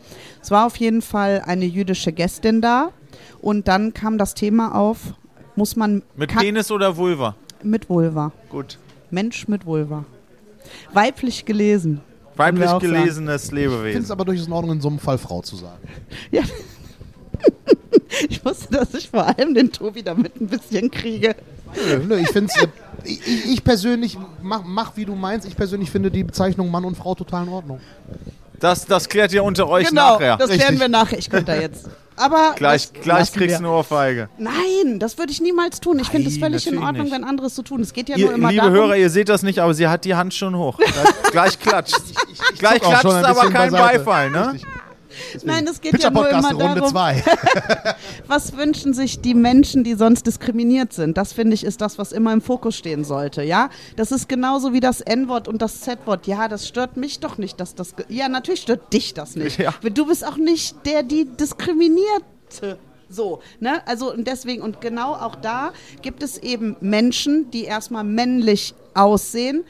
Es war auf jeden Fall eine jüdische Gästin da und dann kam das Thema auf, muss man Mit kann- Penis oder Vulva? mit Vulva. Gut. Mensch mit Vulva. Weiblich gelesen. Weiblich auch sagen. gelesenes Ich finde es Lebewesen. aber durchaus in Ordnung, in so einem Fall Frau zu sagen. Ja. ich wusste, dass ich vor allem den Tobi damit ein bisschen kriege. Nö, nö, ich finde es. Ich, ich- ich persönlich, mach, mach wie du meinst, ich persönlich finde die Bezeichnung Mann und Frau total in Ordnung. Das, das klärt ihr unter euch genau, nachher. das Richtig. klären wir nachher. Ich könnte da jetzt. Aber Gleich, gleich kriegst du eine Ohrfeige. Nein, das würde ich niemals tun. Ich finde es völlig in Ordnung, nicht. wenn anderes zu tun. Es geht ja Ihr, nur immer liebe darum. Hörer, ihr seht das nicht, aber sie hat die Hand schon hoch. Gleich, gleich klatscht. Gleich zuck auch klatscht schon ein aber kein beiseite. Beifall, ne? Richtig. Nein, es geht ja nur immer Runde darum, 2. was wünschen sich die Menschen, die sonst diskriminiert sind. Das finde ich ist das, was immer im Fokus stehen sollte. Ja, das ist genauso wie das N-Wort und das Z-Wort. Ja, das stört mich doch nicht, dass das. Ja, natürlich stört dich das nicht. Ja. Du bist auch nicht der, die diskriminierte. So, ne? Also und deswegen und genau auch da gibt es eben Menschen, die erstmal männlich aussehen,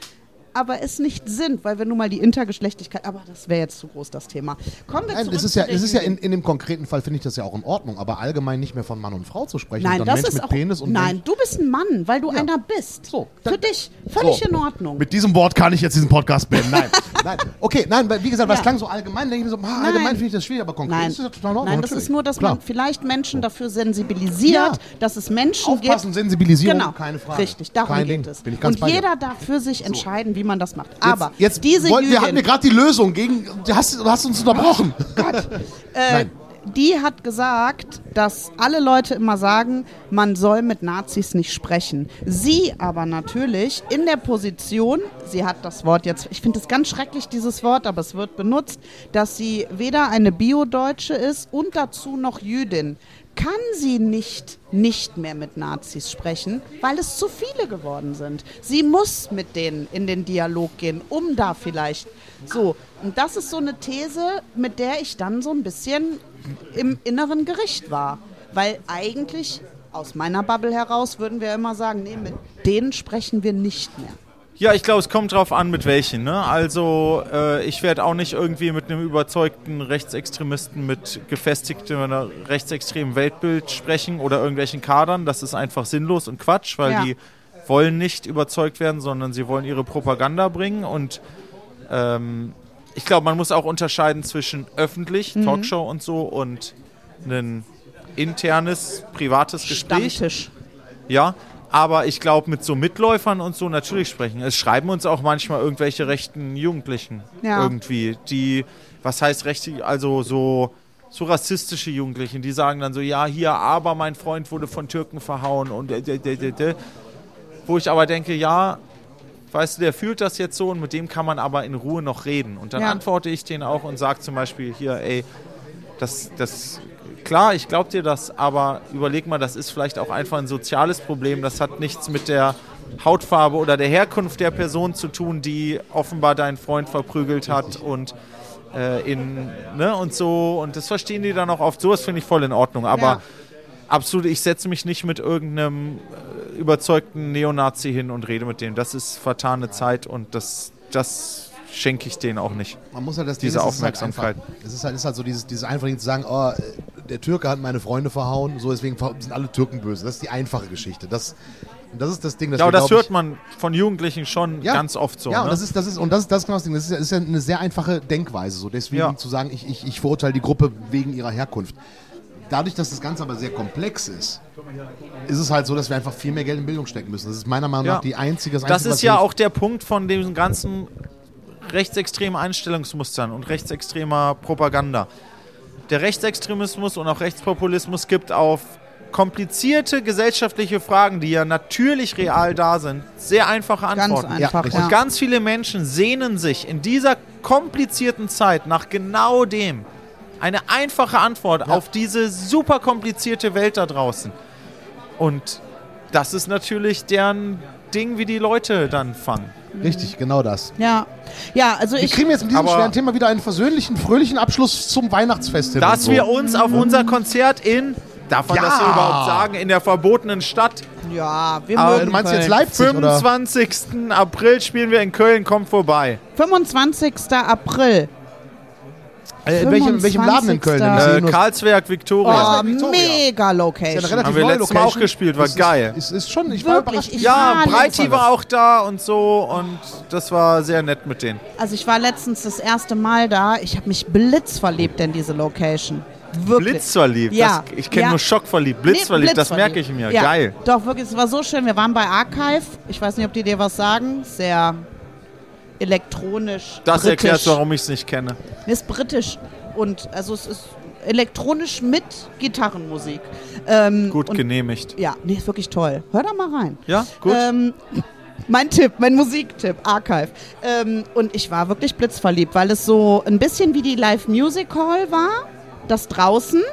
aber es nicht sind, weil wir nun mal die Intergeschlechtlichkeit, aber das wäre jetzt zu groß das Thema. Kommen wir Nein, es ist ja, es ist ja in, in dem konkreten Fall finde ich das ja auch in Ordnung, aber allgemein nicht mehr von Mann und Frau zu sprechen. Nein, das Mensch ist auch. Nein, Mensch. du bist ein Mann, weil du Ja. einer bist. So, Für dann- dich völlig So. in Ordnung. Mit diesem Wort kann ich jetzt diesen Podcast beenden. Nein, nein. Okay, nein, weil, wie gesagt, das Ja. klang so allgemein, denke ich mir so, ah, allgemein finde ich das schwierig, aber konkret Nein, ist das total in Ordnung. Nein das natürlich. ist nur, dass Klar. man vielleicht Menschen dafür sensibilisiert, Ja. dass es Menschen Aufpassen, gibt. Sensibilisierung, Genau, keine Frage. richtig, darum Kein geht Ding, es. bin ich ganz Und jeder darf für sich entscheiden, wie man das macht. Aber jetzt, jetzt diese wir hatten Jüdin, wir gerade die Lösung gegen. Du hast, du hast uns unterbrochen. äh, Nein. die hat gesagt, dass alle Leute immer sagen, man soll mit Nazis nicht sprechen. Sie aber natürlich in der Position, sie hat das Wort jetzt, ich finde es ganz schrecklich, dieses Wort, aber es wird benutzt, dass sie weder eine Bio-Deutsche ist und dazu noch Jüdin. Kann sie nicht nicht mehr mit Nazis sprechen, weil es zu viele geworden sind. Sie muss mit denen in den Dialog gehen, um da vielleicht so. Und das ist so eine These, mit der ich dann so ein bisschen im inneren Gericht war. Weil eigentlich aus meiner Bubble heraus würden wir immer sagen, nee, mit denen sprechen wir nicht mehr. Ja, ich glaube, es kommt drauf an, mit welchen. Ne? Also, äh, ich werde auch nicht irgendwie mit einem überzeugten Rechtsextremisten mit gefestigtem oder rechtsextremen Weltbild sprechen oder irgendwelchen Kadern. Das ist einfach sinnlos und Quatsch, weil Ja. die wollen nicht überzeugt werden, sondern sie wollen ihre Propaganda bringen. Und ähm, ich glaube, man muss auch unterscheiden zwischen öffentlich, Talkshow und so, und ein internes, privates Gespräch. Stammtisch. Ja, aber ich glaube, mit so Mitläufern und so natürlich sprechen. Es schreiben uns auch manchmal irgendwelche rechten Jugendlichen Ja. irgendwie, die, was heißt rechte, also so, so rassistische Jugendlichen, die sagen dann so, ja, hier, aber mein Freund wurde von Türken verhauen und äh, wo ich aber denke, ja, weißt du, der fühlt das jetzt so und mit dem kann man aber in Ruhe noch reden. Und dann Ja. antworte ich den auch und sage zum Beispiel hier, ey, das, das, klar, ich glaube dir das, aber überleg mal, das ist vielleicht auch einfach ein soziales Problem. Das hat nichts mit der Hautfarbe oder der Herkunft der Person zu tun, die offenbar deinen Freund verprügelt hat und äh, in, ne, und so. Und das verstehen die dann auch oft. So, das finde ich voll in Ordnung. Aber Ja. absolut, ich setze mich nicht mit irgendeinem äh, überzeugten Neonazi hin und rede mit dem. Das ist vertane Zeit und das, das schenke ich denen auch nicht. Man muss halt das Diese Ding ist, es ist halt Aufmerksamkeit. Es ist halt, ist halt so dieses, dieses einfache Ding zu sagen, oh, äh, der Türke hat meine Freunde verhauen, so deswegen sind alle Türken böse. Das ist die einfache Geschichte. Das, das ist das Ding, das Ja, aber das hört man von Jugendlichen schon Ja. ganz oft so. ja, und ne? das ist, das ist, und das ist, das genau das Ding. Das ist, ja- ist ja eine sehr einfache Denkweise. So. Deswegen Ja. zu sagen, ich, ich, ich verurteile die Gruppe wegen ihrer Herkunft. Dadurch, dass das Ganze aber sehr komplex ist, ist es halt so, dass wir einfach viel mehr Geld in Bildung stecken müssen. Das ist meiner Meinung Ja. nach die einzige, das, Das Einzige, ist ja auch der Punkt von diesen ganzen rechtsextremen Einstellungsmustern und rechtsextremer Propaganda. Der Rechtsextremismus und auch Rechtspopulismus gibt auf komplizierte gesellschaftliche Fragen, die ja natürlich real da sind, sehr einfache Ganz Antworten. einfach, richtig. ja. Und ganz viele Menschen sehnen sich in dieser komplizierten Zeit nach genau dem. Eine einfache Antwort auf diese super komplizierte Welt da draußen. Und das ist natürlich deren Ding, wie die Leute dann fangen. Richtig, genau das. Ja, ja, also Wir ich. kriegen jetzt mit diesem schweren Thema wieder einen versöhnlichen, fröhlichen Abschluss zum Weihnachtsfest hin. Dass so. wir uns auf unser Konzert in, darf man Ja. das überhaupt sagen, in der verbotenen Stadt, Ja, wir Aber mögen du meinst jetzt Köln. Leipzig, oder? 25. April spielen wir in Köln, kommt vorbei. 25. April. Äh, in, welchem, in welchem Laden in Köln? ist Äh, Karlsberg, Victoria. Oh, Victoria. mega ist ja Location. relativ Haben wir letztes Mal auch gespielt, war Das geil. Ist, ist, ist schon, ich war Wirklich, überrascht. ich Ja, war Breiti war auch da und so und das war sehr nett mit denen. Also ich war letztens das erste Mal da. Ich habe mich blitzverliebt in diese Location. Wirklich. Blitzverliebt, Ja. das, ich kenne Ja. nur Schockverliebt. Nee, Blitzverliebt, das merke ich mir. Ja, Geil. Doch, wirklich, es war so schön. Wir waren bei Archive. Ich weiß nicht, ob die dir was sagen. Sehr elektronisch. Das britisch. erklärt, warum ich es nicht kenne. Es ist britisch. Und also es ist elektronisch mit Gitarrenmusik. Ähm, Gut und, genehmigt. Ja, nee, ist wirklich toll. Hör da mal rein. Ja, gut. Ähm, mein Tipp, mein Musiktipp, Archive. Ähm, und ich war wirklich blitzverliebt, weil es so ein bisschen wie die Live Music Hall war. Das draußen.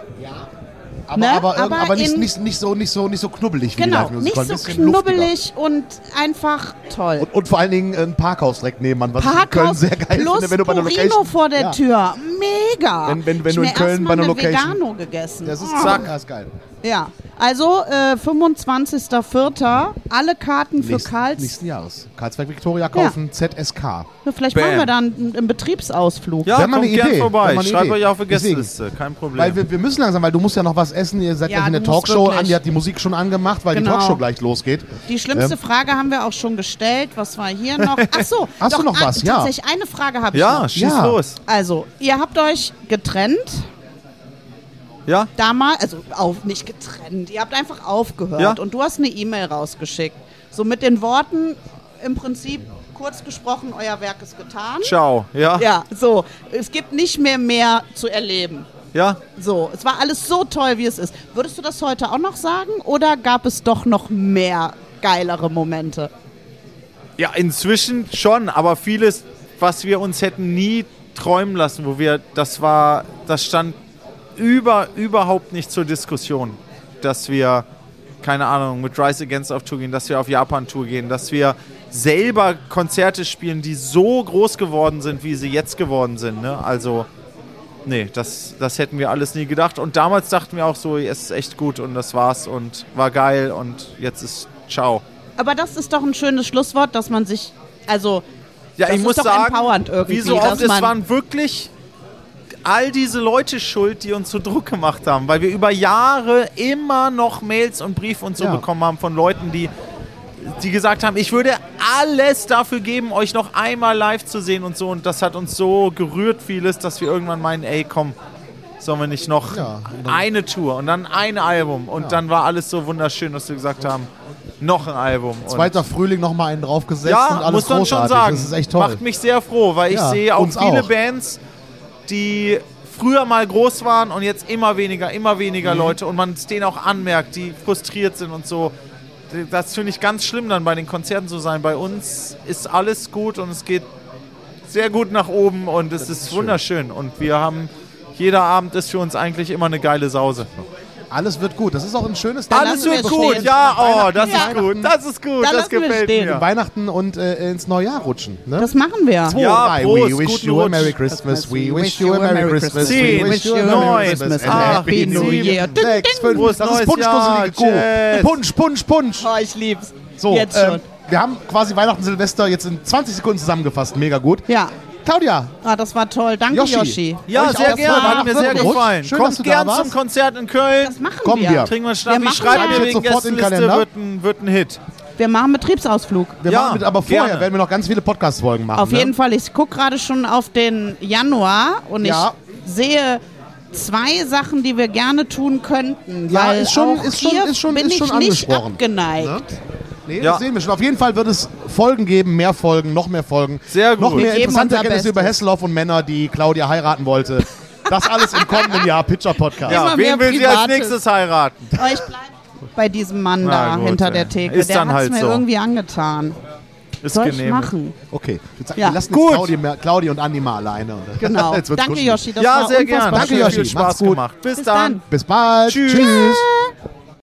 Aber, ne? aber, Aber aber nicht, nicht, nicht, so, nicht, so, nicht so knubbelig wie Genau, die Live nicht so knubbelig und einfach toll. Und, und vor allen Dingen ein Parkhaus direkt nebenan, was ich in Köln Parkhaus sehr geil plus finde, wenn du bei einer Location... vor der ja, Tür. Mega. Wenn- wenn- wenn du in Köln bei einer eine Location- Vegano gegessen. Das ist Oh. zack, das ist geil. Ja, also äh, 25.04. Alle Karten für Nächsten, Karls. nächsten Jahres. Karlsberg Victoria kaufen, ZSK. Ja, Vielleicht Bam. machen wir dann einen, einen Betriebsausflug. Ja, kommt eine gern vorbei. Schreibt Idee. euch auf die. Gästeliste, kein Problem. Weil wir, wir müssen langsam, weil du musst ja noch was essen. Ihr seid Ja, gleich in der Talkshow. wirklich. Andi hat die Musik schon angemacht, weil die Genau. Talkshow gleich losgeht. Die schlimmste Ähm. Frage haben wir auch schon gestellt. Was war hier noch? Ach so, Hast doch, du noch ah, was? Ja. Tatsächlich eine Frage habe ich ja, noch. schieß Ja. los. Also, ihr habt euch getrennt, Ja, damals, also auf, nicht getrennt, ihr habt einfach aufgehört Ja. und du hast eine E-Mail rausgeschickt. So mit den Worten, im Prinzip kurz gesprochen, euer Werk ist getan. ciao. Ja, ja. Ja, so, es gibt nicht mehr mehr zu erleben. So, es war alles so toll, wie es ist. Würdest du das heute auch noch sagen oder gab es doch noch mehr geilere Momente? Ja, inzwischen schon, aber vieles, was wir uns hätten nie träumen lassen, wo wir, das war, das stand über, überhaupt nicht zur Diskussion, dass wir, keine Ahnung, mit Rise Against auf Tour gehen, dass wir auf Japan-Tour gehen, dass wir selber Konzerte spielen, die so groß geworden sind, wie sie jetzt geworden sind. Ne? Also, nee, das, das hätten wir alles nie gedacht. Und damals dachten wir auch so, es ist echt gut und das war's und war geil und jetzt ist ciao. Aber das ist doch ein schönes Schlusswort, dass man sich, also Ja, Das ich ist muss doch sagen, empowernd irgendwie, wie so oft, es waren wirklich all diese Leute schuld, die uns so Druck gemacht haben, weil wir über Jahre immer noch Mails und Briefe und so Ja. bekommen haben von Leuten, die, die gesagt haben, ich würde alles dafür geben, euch noch einmal live zu sehen und so. Und das hat uns so gerührt vieles, dass wir irgendwann meinen, ey, komm, sollen wir nicht noch Ja, eine Tour und dann ein Album. Und dann war alles so wunderschön, dass wir gesagt haben, noch ein Album. Zweiter Frühling nochmal einen draufgesetzt ja, und alles muss man schon großartig. sagen. Das ist echt toll. Macht mich sehr froh, weil ich Ja, sehe auch viele auch. Bands, die früher mal groß waren und jetzt immer weniger, immer Mhm. weniger Leute und man es denen auch anmerkt, die frustriert sind und so. Das finde ich ganz schlimm, dann bei den Konzerten zu sein. Bei uns ist alles gut und es geht sehr gut nach oben und es ist, schön. wunderschön. Und wir haben, jeder Abend ist für uns eigentlich immer eine geile Sause. Alles wird gut. Das ist auch ein schönes Alles lassen wir wird gut, stehen. ja, oh, das Ja. ist gut, das ist gut, Da das gefällt mir. Weihnachten und äh, ins neue Jahr rutschen. Ne? das machen wir. Zwei, Ja, drei. Prost, We wish you a. Merry Christmas. We wish you a Merry Christmas. We wish you a Merry Christmas. Happy New Year. Sechs, fünf, das ist Punsch, Jahr, dusselige Kuh. Punsch, Punsch, Punsch. Oh, ich lieb's. So, Jetzt ähm, schon. wir haben quasi Weihnachten, Silvester jetzt in 20 Sekunden zusammengefasst. Mega gut. Ja, Claudia, ah, das war toll. Danke, Yoshi. Yoshi. Ja, Euch sehr gerne, hat mir sehr gefallen. Schön, dass Kommt du da gern warst. zum Konzert in Köln. Das machen Kommen wir. wir. Trinken wir Wir Schnapp. Ich machen schreibe mir wegen Sofort in den Gästeliste, Kalender. wird ein, wird ein Hit. Wir machen Betriebsausflug. wir Ja, machen mit, aber vorher gerne. werden wir noch ganz viele Podcast-Folgen machen. Auf ne? jeden Fall. Ich gucke gerade schon auf den Januar und Ja. ich sehe zwei Sachen, die wir gerne tun könnten. Ja, weil ist schon- auch ist schon- hier ist schon- bin ist schon ich nicht angesprochen. abgeneigt. Ne? Nee, Ja. das sehen wir schon. Auf jeden Fall wird es Folgen geben, mehr Folgen, noch mehr Folgen. Sehr gut. Noch mehr Wir interessante Erkenntnisse über. Hesselhoff und Männer, die Claudia heiraten wollte. Das alles im kommenden Jahr, Pitcher Podcast. Ja, wen will sie als Privates. nächstes heiraten? Aber ich bleibe bei diesem Mann Na da gut, hinter ey. der Theke. Ist der hat es halt mir so. irgendwie angetan. Ist Soll ich genehm. machen? Okay, ich sagen, Ja. wir lassen Gut. mehr- Claudia und Andi mal alleine. Genau. Danke, kuschelig. Yoshi. Das Ja, war sehr gerne. Danke, Yoshi. viel Spaß gut. gemacht. Bis, Bis dann. dann. Bis bald. Tschüss. Tschüss.